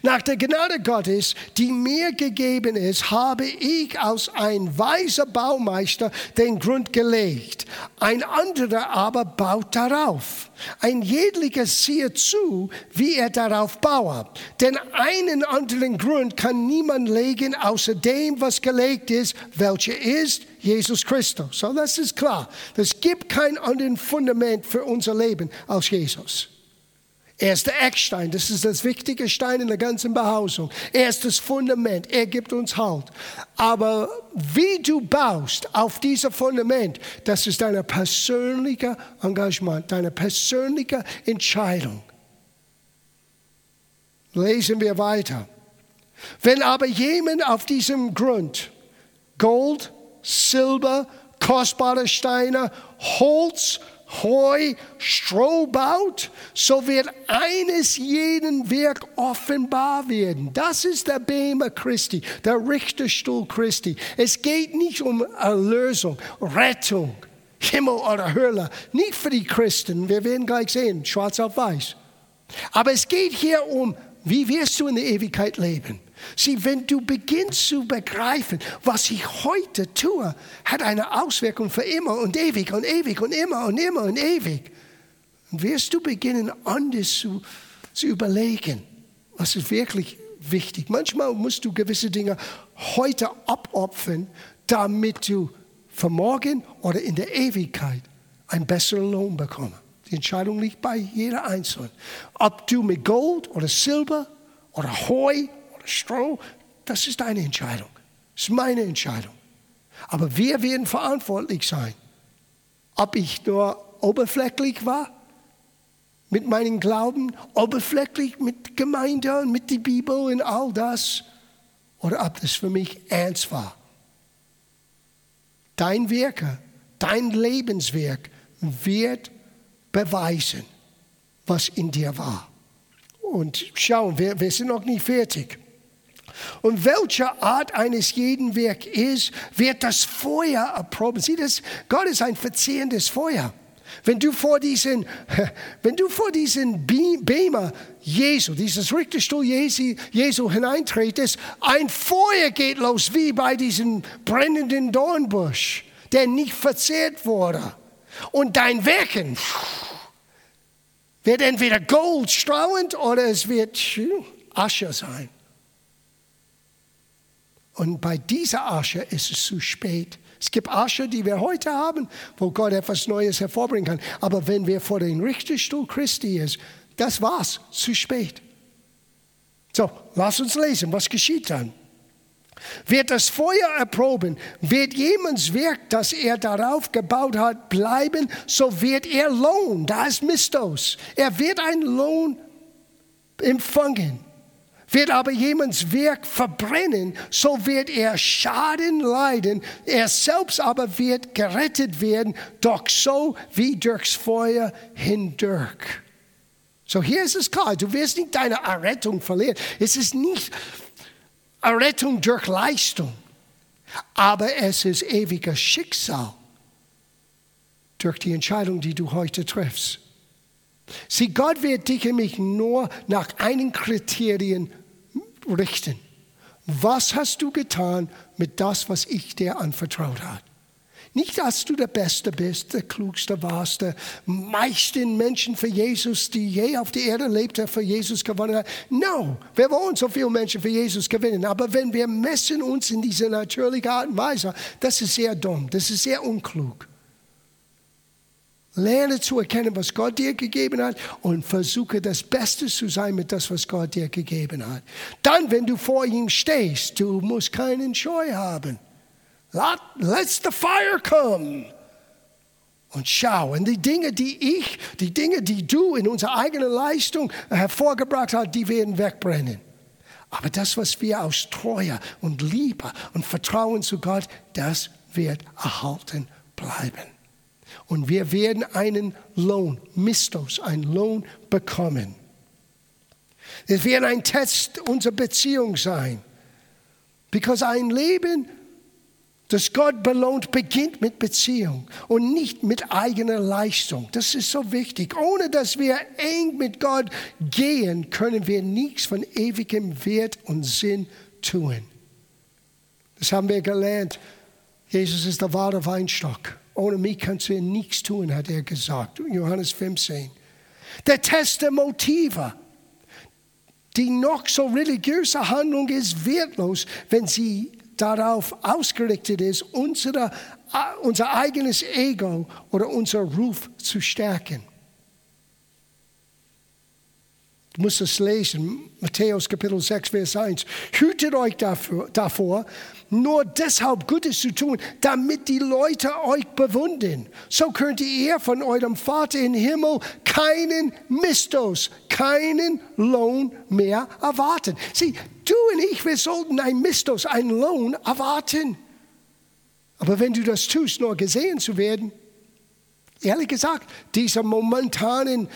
Nach der Gnade Gottes, die mir gegeben ist, habe ich als ein weiser Baumeister den Grund gelegt. Ein anderer aber baut darauf. Ein jedliger sieht zu, wie er darauf baue. Denn einen anderen Grund kann niemand legen, außer dem, was gelegt ist, welcher ist Jesus Christus. So, das ist klar. Es gibt kein anderes Fundament für unser Leben als Jesus. Er ist der Eckstein, das ist das wichtige Stein in der ganzen Behausung. Er ist das Fundament, er gibt uns Halt. Aber wie du baust auf dieses Fundament, das ist dein persönliches Engagement, deine persönliche Entscheidung. Lesen wir weiter. Wenn aber jemand auf diesem Grund Gold, Silber, kostbare Steine, Holz, Heu, Stroh baut, so wird eines jeden Werk offenbar werden. Das ist der Bema Christi, der Richterstuhl Christi. Es geht nicht um Erlösung, Rettung, Himmel oder Hölle. Nicht für die Christen, wir werden gleich sehen, schwarz auf weiß. Aber es geht hier um, wie wirst du in der Ewigkeit leben? Sieh, wenn du beginnst zu begreifen, was ich heute tue, hat eine Auswirkung für immer und ewig und ewig und immer und immer und ewig. Und wirst du beginnen, anders zu, zu überlegen, was ist wirklich wichtig. Manchmal musst du gewisse Dinge heute abopfern, damit du für morgen oder in der Ewigkeit einen besseren Lohn bekommst. Die Entscheidung liegt bei jeder Einzelnen. Ob du mit Gold oder Silber oder Heu Stroh, das ist deine Entscheidung. Das ist meine Entscheidung. Aber wir werden verantwortlich sein. Ob ich nur oberflächlich war mit meinem Glauben, oberflächlich mit Gemeinde und mit der Bibel und all das, oder ob das für mich ernst war. Dein Werke, dein Lebenswerk wird beweisen, was in dir war. Und schauen, wir, wir sind noch nicht fertig. Und welche Art eines jeden Werk ist, wird das Feuer erproben. Sieh das, Gott ist ein verzehrendes Feuer. Wenn du vor diesen, wenn du vor diesen Beamer Jesu, dieses Richterstuhl Jesu, Jesu hineintretest, ein Feuer geht los, wie bei diesem brennenden Dornbusch, der nicht verzehrt wurde. Und dein Wirken wird entweder Gold strahlend oder es wird Asche sein. Und bei dieser Asche ist es zu spät. Es gibt Asche, die wir heute haben, wo Gott etwas Neues hervorbringen kann. Aber wenn wir vor dem Richterstuhl Christi ist, das war's, zu spät. So, lass uns lesen, was geschieht dann? Wird das Feuer erproben, wird jemands Werk, das er darauf gebaut hat, bleiben, so wird er Lohn, da ist Mistos, er wird einen Lohn empfangen. Wird aber jemands Werk verbrennen, so wird er Schaden leiden, er selbst aber wird gerettet werden, doch so wie durchs Feuer hindurch. So hier ist es klar, du wirst nicht deine Errettung verlieren. Es ist nicht Errettung durch Leistung, aber es ist ewiges Schicksal durch die Entscheidung, die du heute triffst. Sieh, Gott wird dich und mich nur nach einem Kriterien richten. Was hast du getan mit das, was ich dir anvertraut habe? Nicht, dass du der Beste bist, der Klugste warst, der meisten Menschen für Jesus, die je auf der Erde lebte, für Jesus gewonnen hat. No, wir wollen so viele Menschen für Jesus gewinnen. Aber wenn wir messen uns in dieser natürlichen Art und Weise, das ist sehr dumm, das ist sehr unklug. Lerne zu erkennen, was Gott dir gegeben hat und versuche das Beste zu sein mit das, was Gott dir gegeben hat. Dann, wenn du vor ihm stehst, du musst keinen Scheu haben. Let the fire come. Und schau, und die Dinge, die ich, die Dinge, die du in unserer eigenen Leistung hervorgebracht hast, die werden wegbrennen. Aber das, was wir aus Treue und Liebe und Vertrauen zu Gott, das wird erhalten bleiben. Und wir werden einen Lohn, Mistos, einen Lohn bekommen. Es wird ein Test unserer Beziehung sein. Because ein Leben dass Gott belohnt, beginnt mit Beziehung und nicht mit eigener Leistung. Das ist so wichtig. Ohne dass wir eng mit Gott gehen, können wir nichts von ewigem Wert und Sinn tun. Das haben wir gelernt. Jesus ist der wahre Weinstock. Ohne mich kannst du nichts tun, hat er gesagt. Johannes 15. Der Test der Motive. Die noch so religiöse Handlung ist wertlos, wenn sie darauf ausgerichtet ist, unsere, unser eigenes Ego oder unser Ruf zu stärken. Du musst es lesen, Matthäus Kapitel 6, Vers 1. Hütet euch dafür, davor, nur deshalb Gutes zu tun, damit die Leute euch bewundern. So könnt ihr von eurem Vater im Himmel keinen Mistos, keinen Lohn mehr erwarten. Sieh, du und ich, wir sollten ein Mistos, einen Lohn erwarten. Aber wenn du das tust, nur gesehen zu werden, ehrlich gesagt, dieser momentanen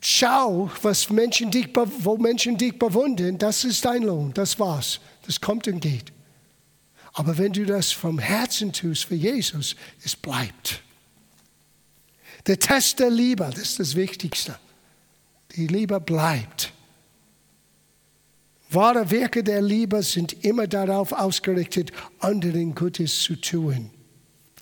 Schau, was Menschen dich, wo Menschen dich bewundern, das ist dein Lohn, das war's. Das kommt und geht. Aber wenn du das vom Herzen tust für Jesus, es bleibt. Der Test der Liebe, das ist das Wichtigste. Die Liebe bleibt. Wahre Werke der Liebe sind immer darauf ausgerichtet, anderen Gutes zu tun.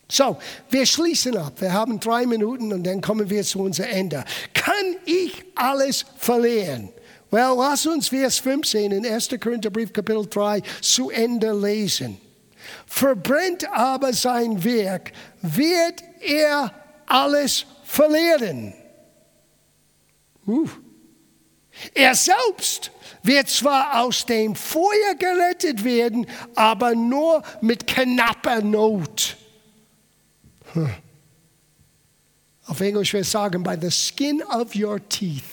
So, wir schließen ab. Wir haben drei Minuten und dann kommen wir zu unserem Ende. Kann ich alles verlieren? Well, lass uns Vers 15 in 1. Korintherbrief Kapitel 3 zu Ende lesen. Verbrennt aber sein Werk, wird er alles verlieren. Uh. Er selbst wird zwar aus dem Feuer gerettet werden, aber nur mit knapper Not. Auf Englisch ich sagen, by the skin of your teeth.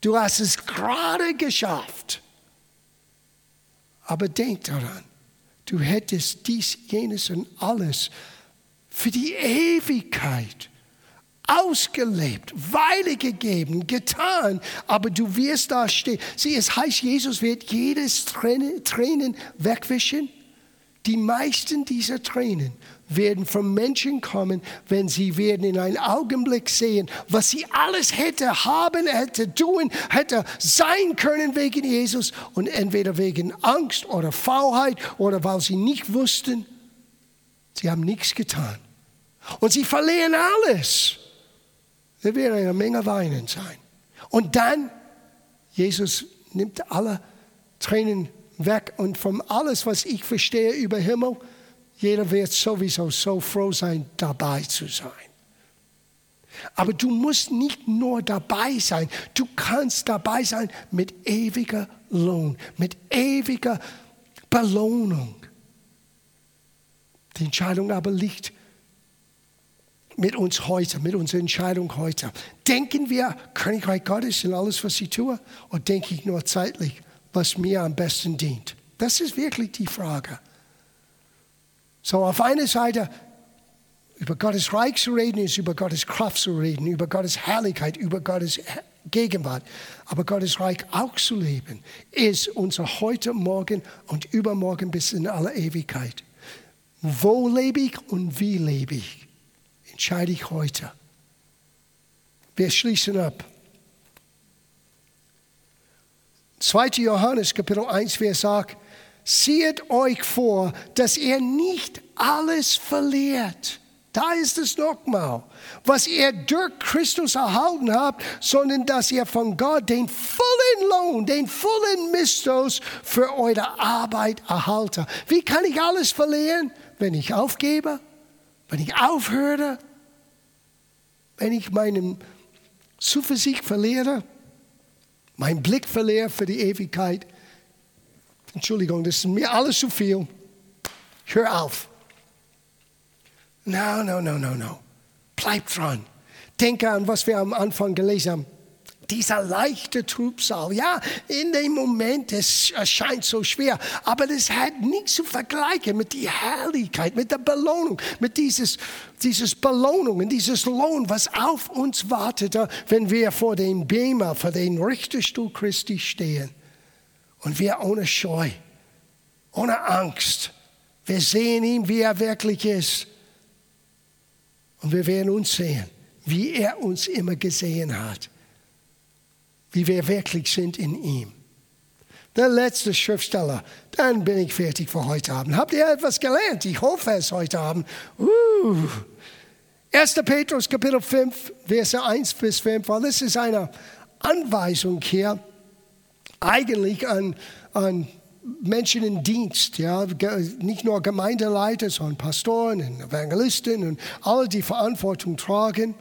Du hast es gerade geschafft. Aber denk daran, du hättest dies, jenes und alles für die Ewigkeit ausgelebt, Weile gegeben, getan, aber du wirst da stehen. Sieh, es heißt, Jesus wird jedes Tränen, Tränen wegwischen. Die meisten dieser Tränen werden von Menschen kommen, wenn sie werden in einem Augenblick sehen, was sie alles hätte haben, hätte tun, hätte sein können wegen Jesus und entweder wegen Angst oder Faulheit oder weil sie nicht wussten, sie haben nichts getan. Und sie verlieren alles. Da wird eine Menge Weinen sein. Und dann, Jesus nimmt alle Tränen weg und von alles, was ich verstehe über Himmel, jeder wird sowieso so froh sein, dabei zu sein. Aber du musst nicht nur dabei sein, du kannst dabei sein mit ewiger Lohn, mit ewiger Belohnung. Die Entscheidung aber liegt mit uns heute, mit unserer Entscheidung heute. Denken wir, Königreich Gottes in alles, was ich tue, oder denke ich nur zeitlich, was mir am besten dient? Das ist wirklich die Frage. So, auf einer Seite über Gottes Reich zu reden, ist über Gottes Kraft zu reden, über Gottes Herrlichkeit, über Gottes Gegenwart. Aber Gottes Reich auch zu leben, ist unser heute, morgen und übermorgen bis in aller Ewigkeit. Wo lebe ich und wie lebe ich? Entscheide ich heute. Wir schließen ab. 2. Johannes Kapitel 1, Vers sagt, Seht euch vor, dass ihr nicht alles verliert. Da ist es nochmal, was ihr durch Christus erhalten habt, sondern dass ihr von Gott den vollen Lohn, den vollen Mistos für eure Arbeit erhaltet. Wie kann ich alles verlieren? Wenn ich aufgebe, wenn ich aufhöre, wenn ich meinen Zuversicht verliere, meinen Blick verliere für die Ewigkeit. Entschuldigung, das ist mir alles zu viel. Hör auf. No, no, no, no, no. Bleib dran. Denke an, was wir am Anfang gelesen haben. Dieser leichte Trübsal, ja, in dem Moment, es erscheint so schwer, aber das hat nichts zu vergleichen mit der Herrlichkeit, mit der Belohnung, mit dieses, dieses Belohnung und dieses Lohn, was auf uns wartete, wenn wir vor dem Bema, vor dem Richterstuhl Christi stehen. Und wir ohne Scheu, ohne Angst, wir sehen ihn, wie er wirklich ist. Und wir werden uns sehen, wie er uns immer gesehen hat, wie wir wirklich sind in ihm. Der letzte Schriftsteller, dann bin ich fertig für heute Abend. Habt ihr etwas gelernt? Ich hoffe es heute Abend. Uh. 1. Petrus Kapitel 5, Verse 1 bis 5, weil das ist eine Anweisung hier eigentlich an, an Menschen in Dienst, ja, nicht nur Gemeindeleiter, sondern Pastoren und Evangelisten und alle, die Verantwortung tragen.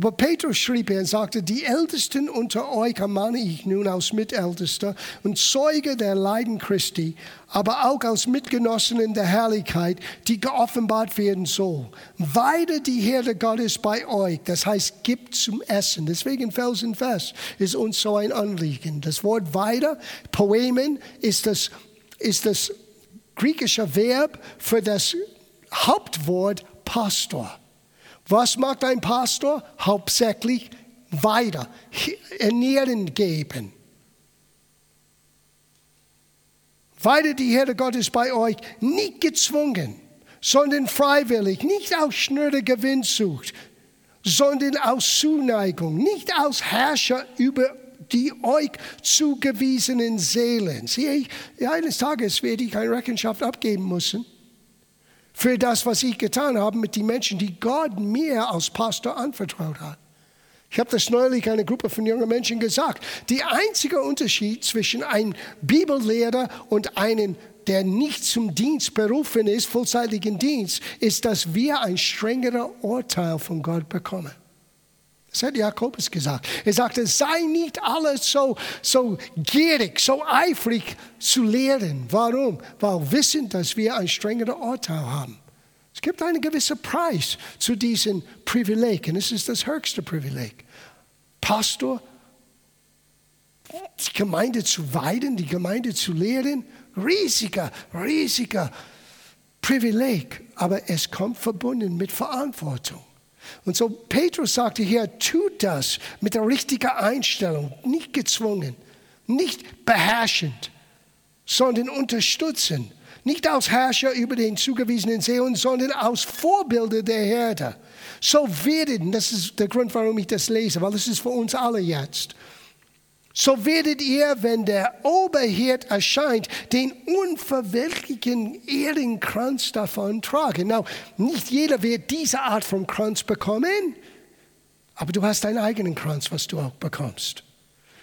Aber Petrus schrieb er und sagte, die Ältesten unter euch ermahne ich nun als Mitältester und Zeuge der Leiden Christi, aber auch als Mitgenossen der Herrlichkeit, die geoffenbart werden soll. Weide die Herde Gottes bei euch, das heißt, gibt zum Essen. Deswegen Felsenfest ist uns so ein Anliegen. Das Wort Weide, Poemen, ist das, ist das griechische Verb für das Hauptwort Pastor. Was macht ein Pastor? Hauptsächlich weiter, ernähren geben. Weiter die Herde Gottes bei euch, nicht gezwungen, sondern freiwillig, nicht aus schnöder Gewinnsucht, sondern aus Zuneigung, nicht aus Herrscher über die euch zugewiesenen Seelen. Sieh, eines Tages werde ich eine Rechenschaft abgeben müssen für das, was ich getan habe mit den Menschen, die Gott mir als Pastor anvertraut hat. Ich habe das neulich einer Gruppe von jungen Menschen gesagt. Der einzige Unterschied zwischen einem Bibellehrer und einem, der nicht zum Dienst berufen ist, vollzeitigen Dienst, ist, dass wir ein strengeres Urteil von Gott bekommen. Das hat Jakobus gesagt. Er sagte, sei nicht alles so, so gierig, so eifrig zu lehren. Warum? Weil wissen, dass wir ein strengeres Urteil haben. Es gibt einen gewissen Preis zu diesem Privileg und es ist das höchste Privileg. Pastor, die Gemeinde zu weiden, die Gemeinde zu lehren, riesiger, riesiger Privileg, aber es kommt verbunden mit Verantwortung. Und so Petrus sagte hier, tut das mit der richtigen Einstellung, nicht gezwungen, nicht beherrschend, sondern unterstützen. Nicht als Herrscher über den zugewiesenen Seelen, sondern als Vorbilder der Herde. So werdet, das ist der Grund, warum ich das lese, weil das ist für uns alle jetzt. So werdet ihr, wenn der Oberhirt erscheint, den unverwelklichen Ehrenkranz davon tragen. Now, nicht jeder wird diese Art von Kranz bekommen, aber du hast deinen eigenen Kranz, was du auch bekommst.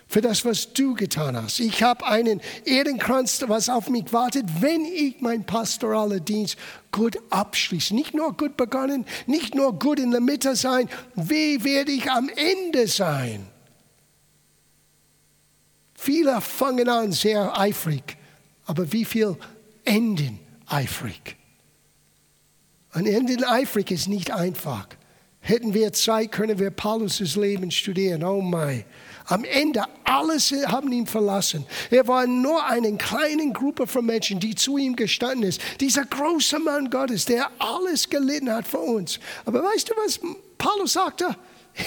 Für das, was du getan hast. Ich habe einen Ehrenkranz, was auf mich wartet, wenn ich meinen pastoralen Dienst gut abschließe. Nicht nur gut begonnen, nicht nur gut in der Mitte sein, wie werde ich am Ende sein? Viele fangen an sehr eifrig, aber wie viel enden eifrig? Und enden eifrig ist nicht einfach. Hätten wir Zeit, können wir Paulus' Leben studieren. Oh mein. Am Ende, alles haben ihn verlassen. Er war nur eine kleine Gruppe von Menschen, die zu ihm gestanden ist. Dieser große Mann Gottes, der alles gelitten hat für uns. Aber weißt du, was Paulus sagte?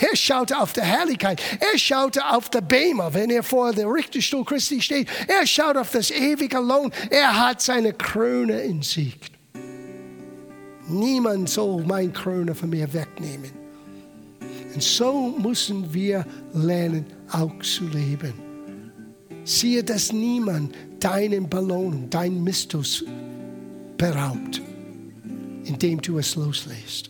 Er schaute auf die Herrlichkeit. Er schaute auf die Bema, wenn er vor der Richterstuhl Christi steht. Er schaut auf das ewige Lohn. Er hat seine Krone in sich. Niemand soll meine Krone von mir wegnehmen. Und so müssen wir lernen, auch zu leben. Siehe, dass niemand deinen Belohnung, dein Mistus beraubt, indem du es loslässt.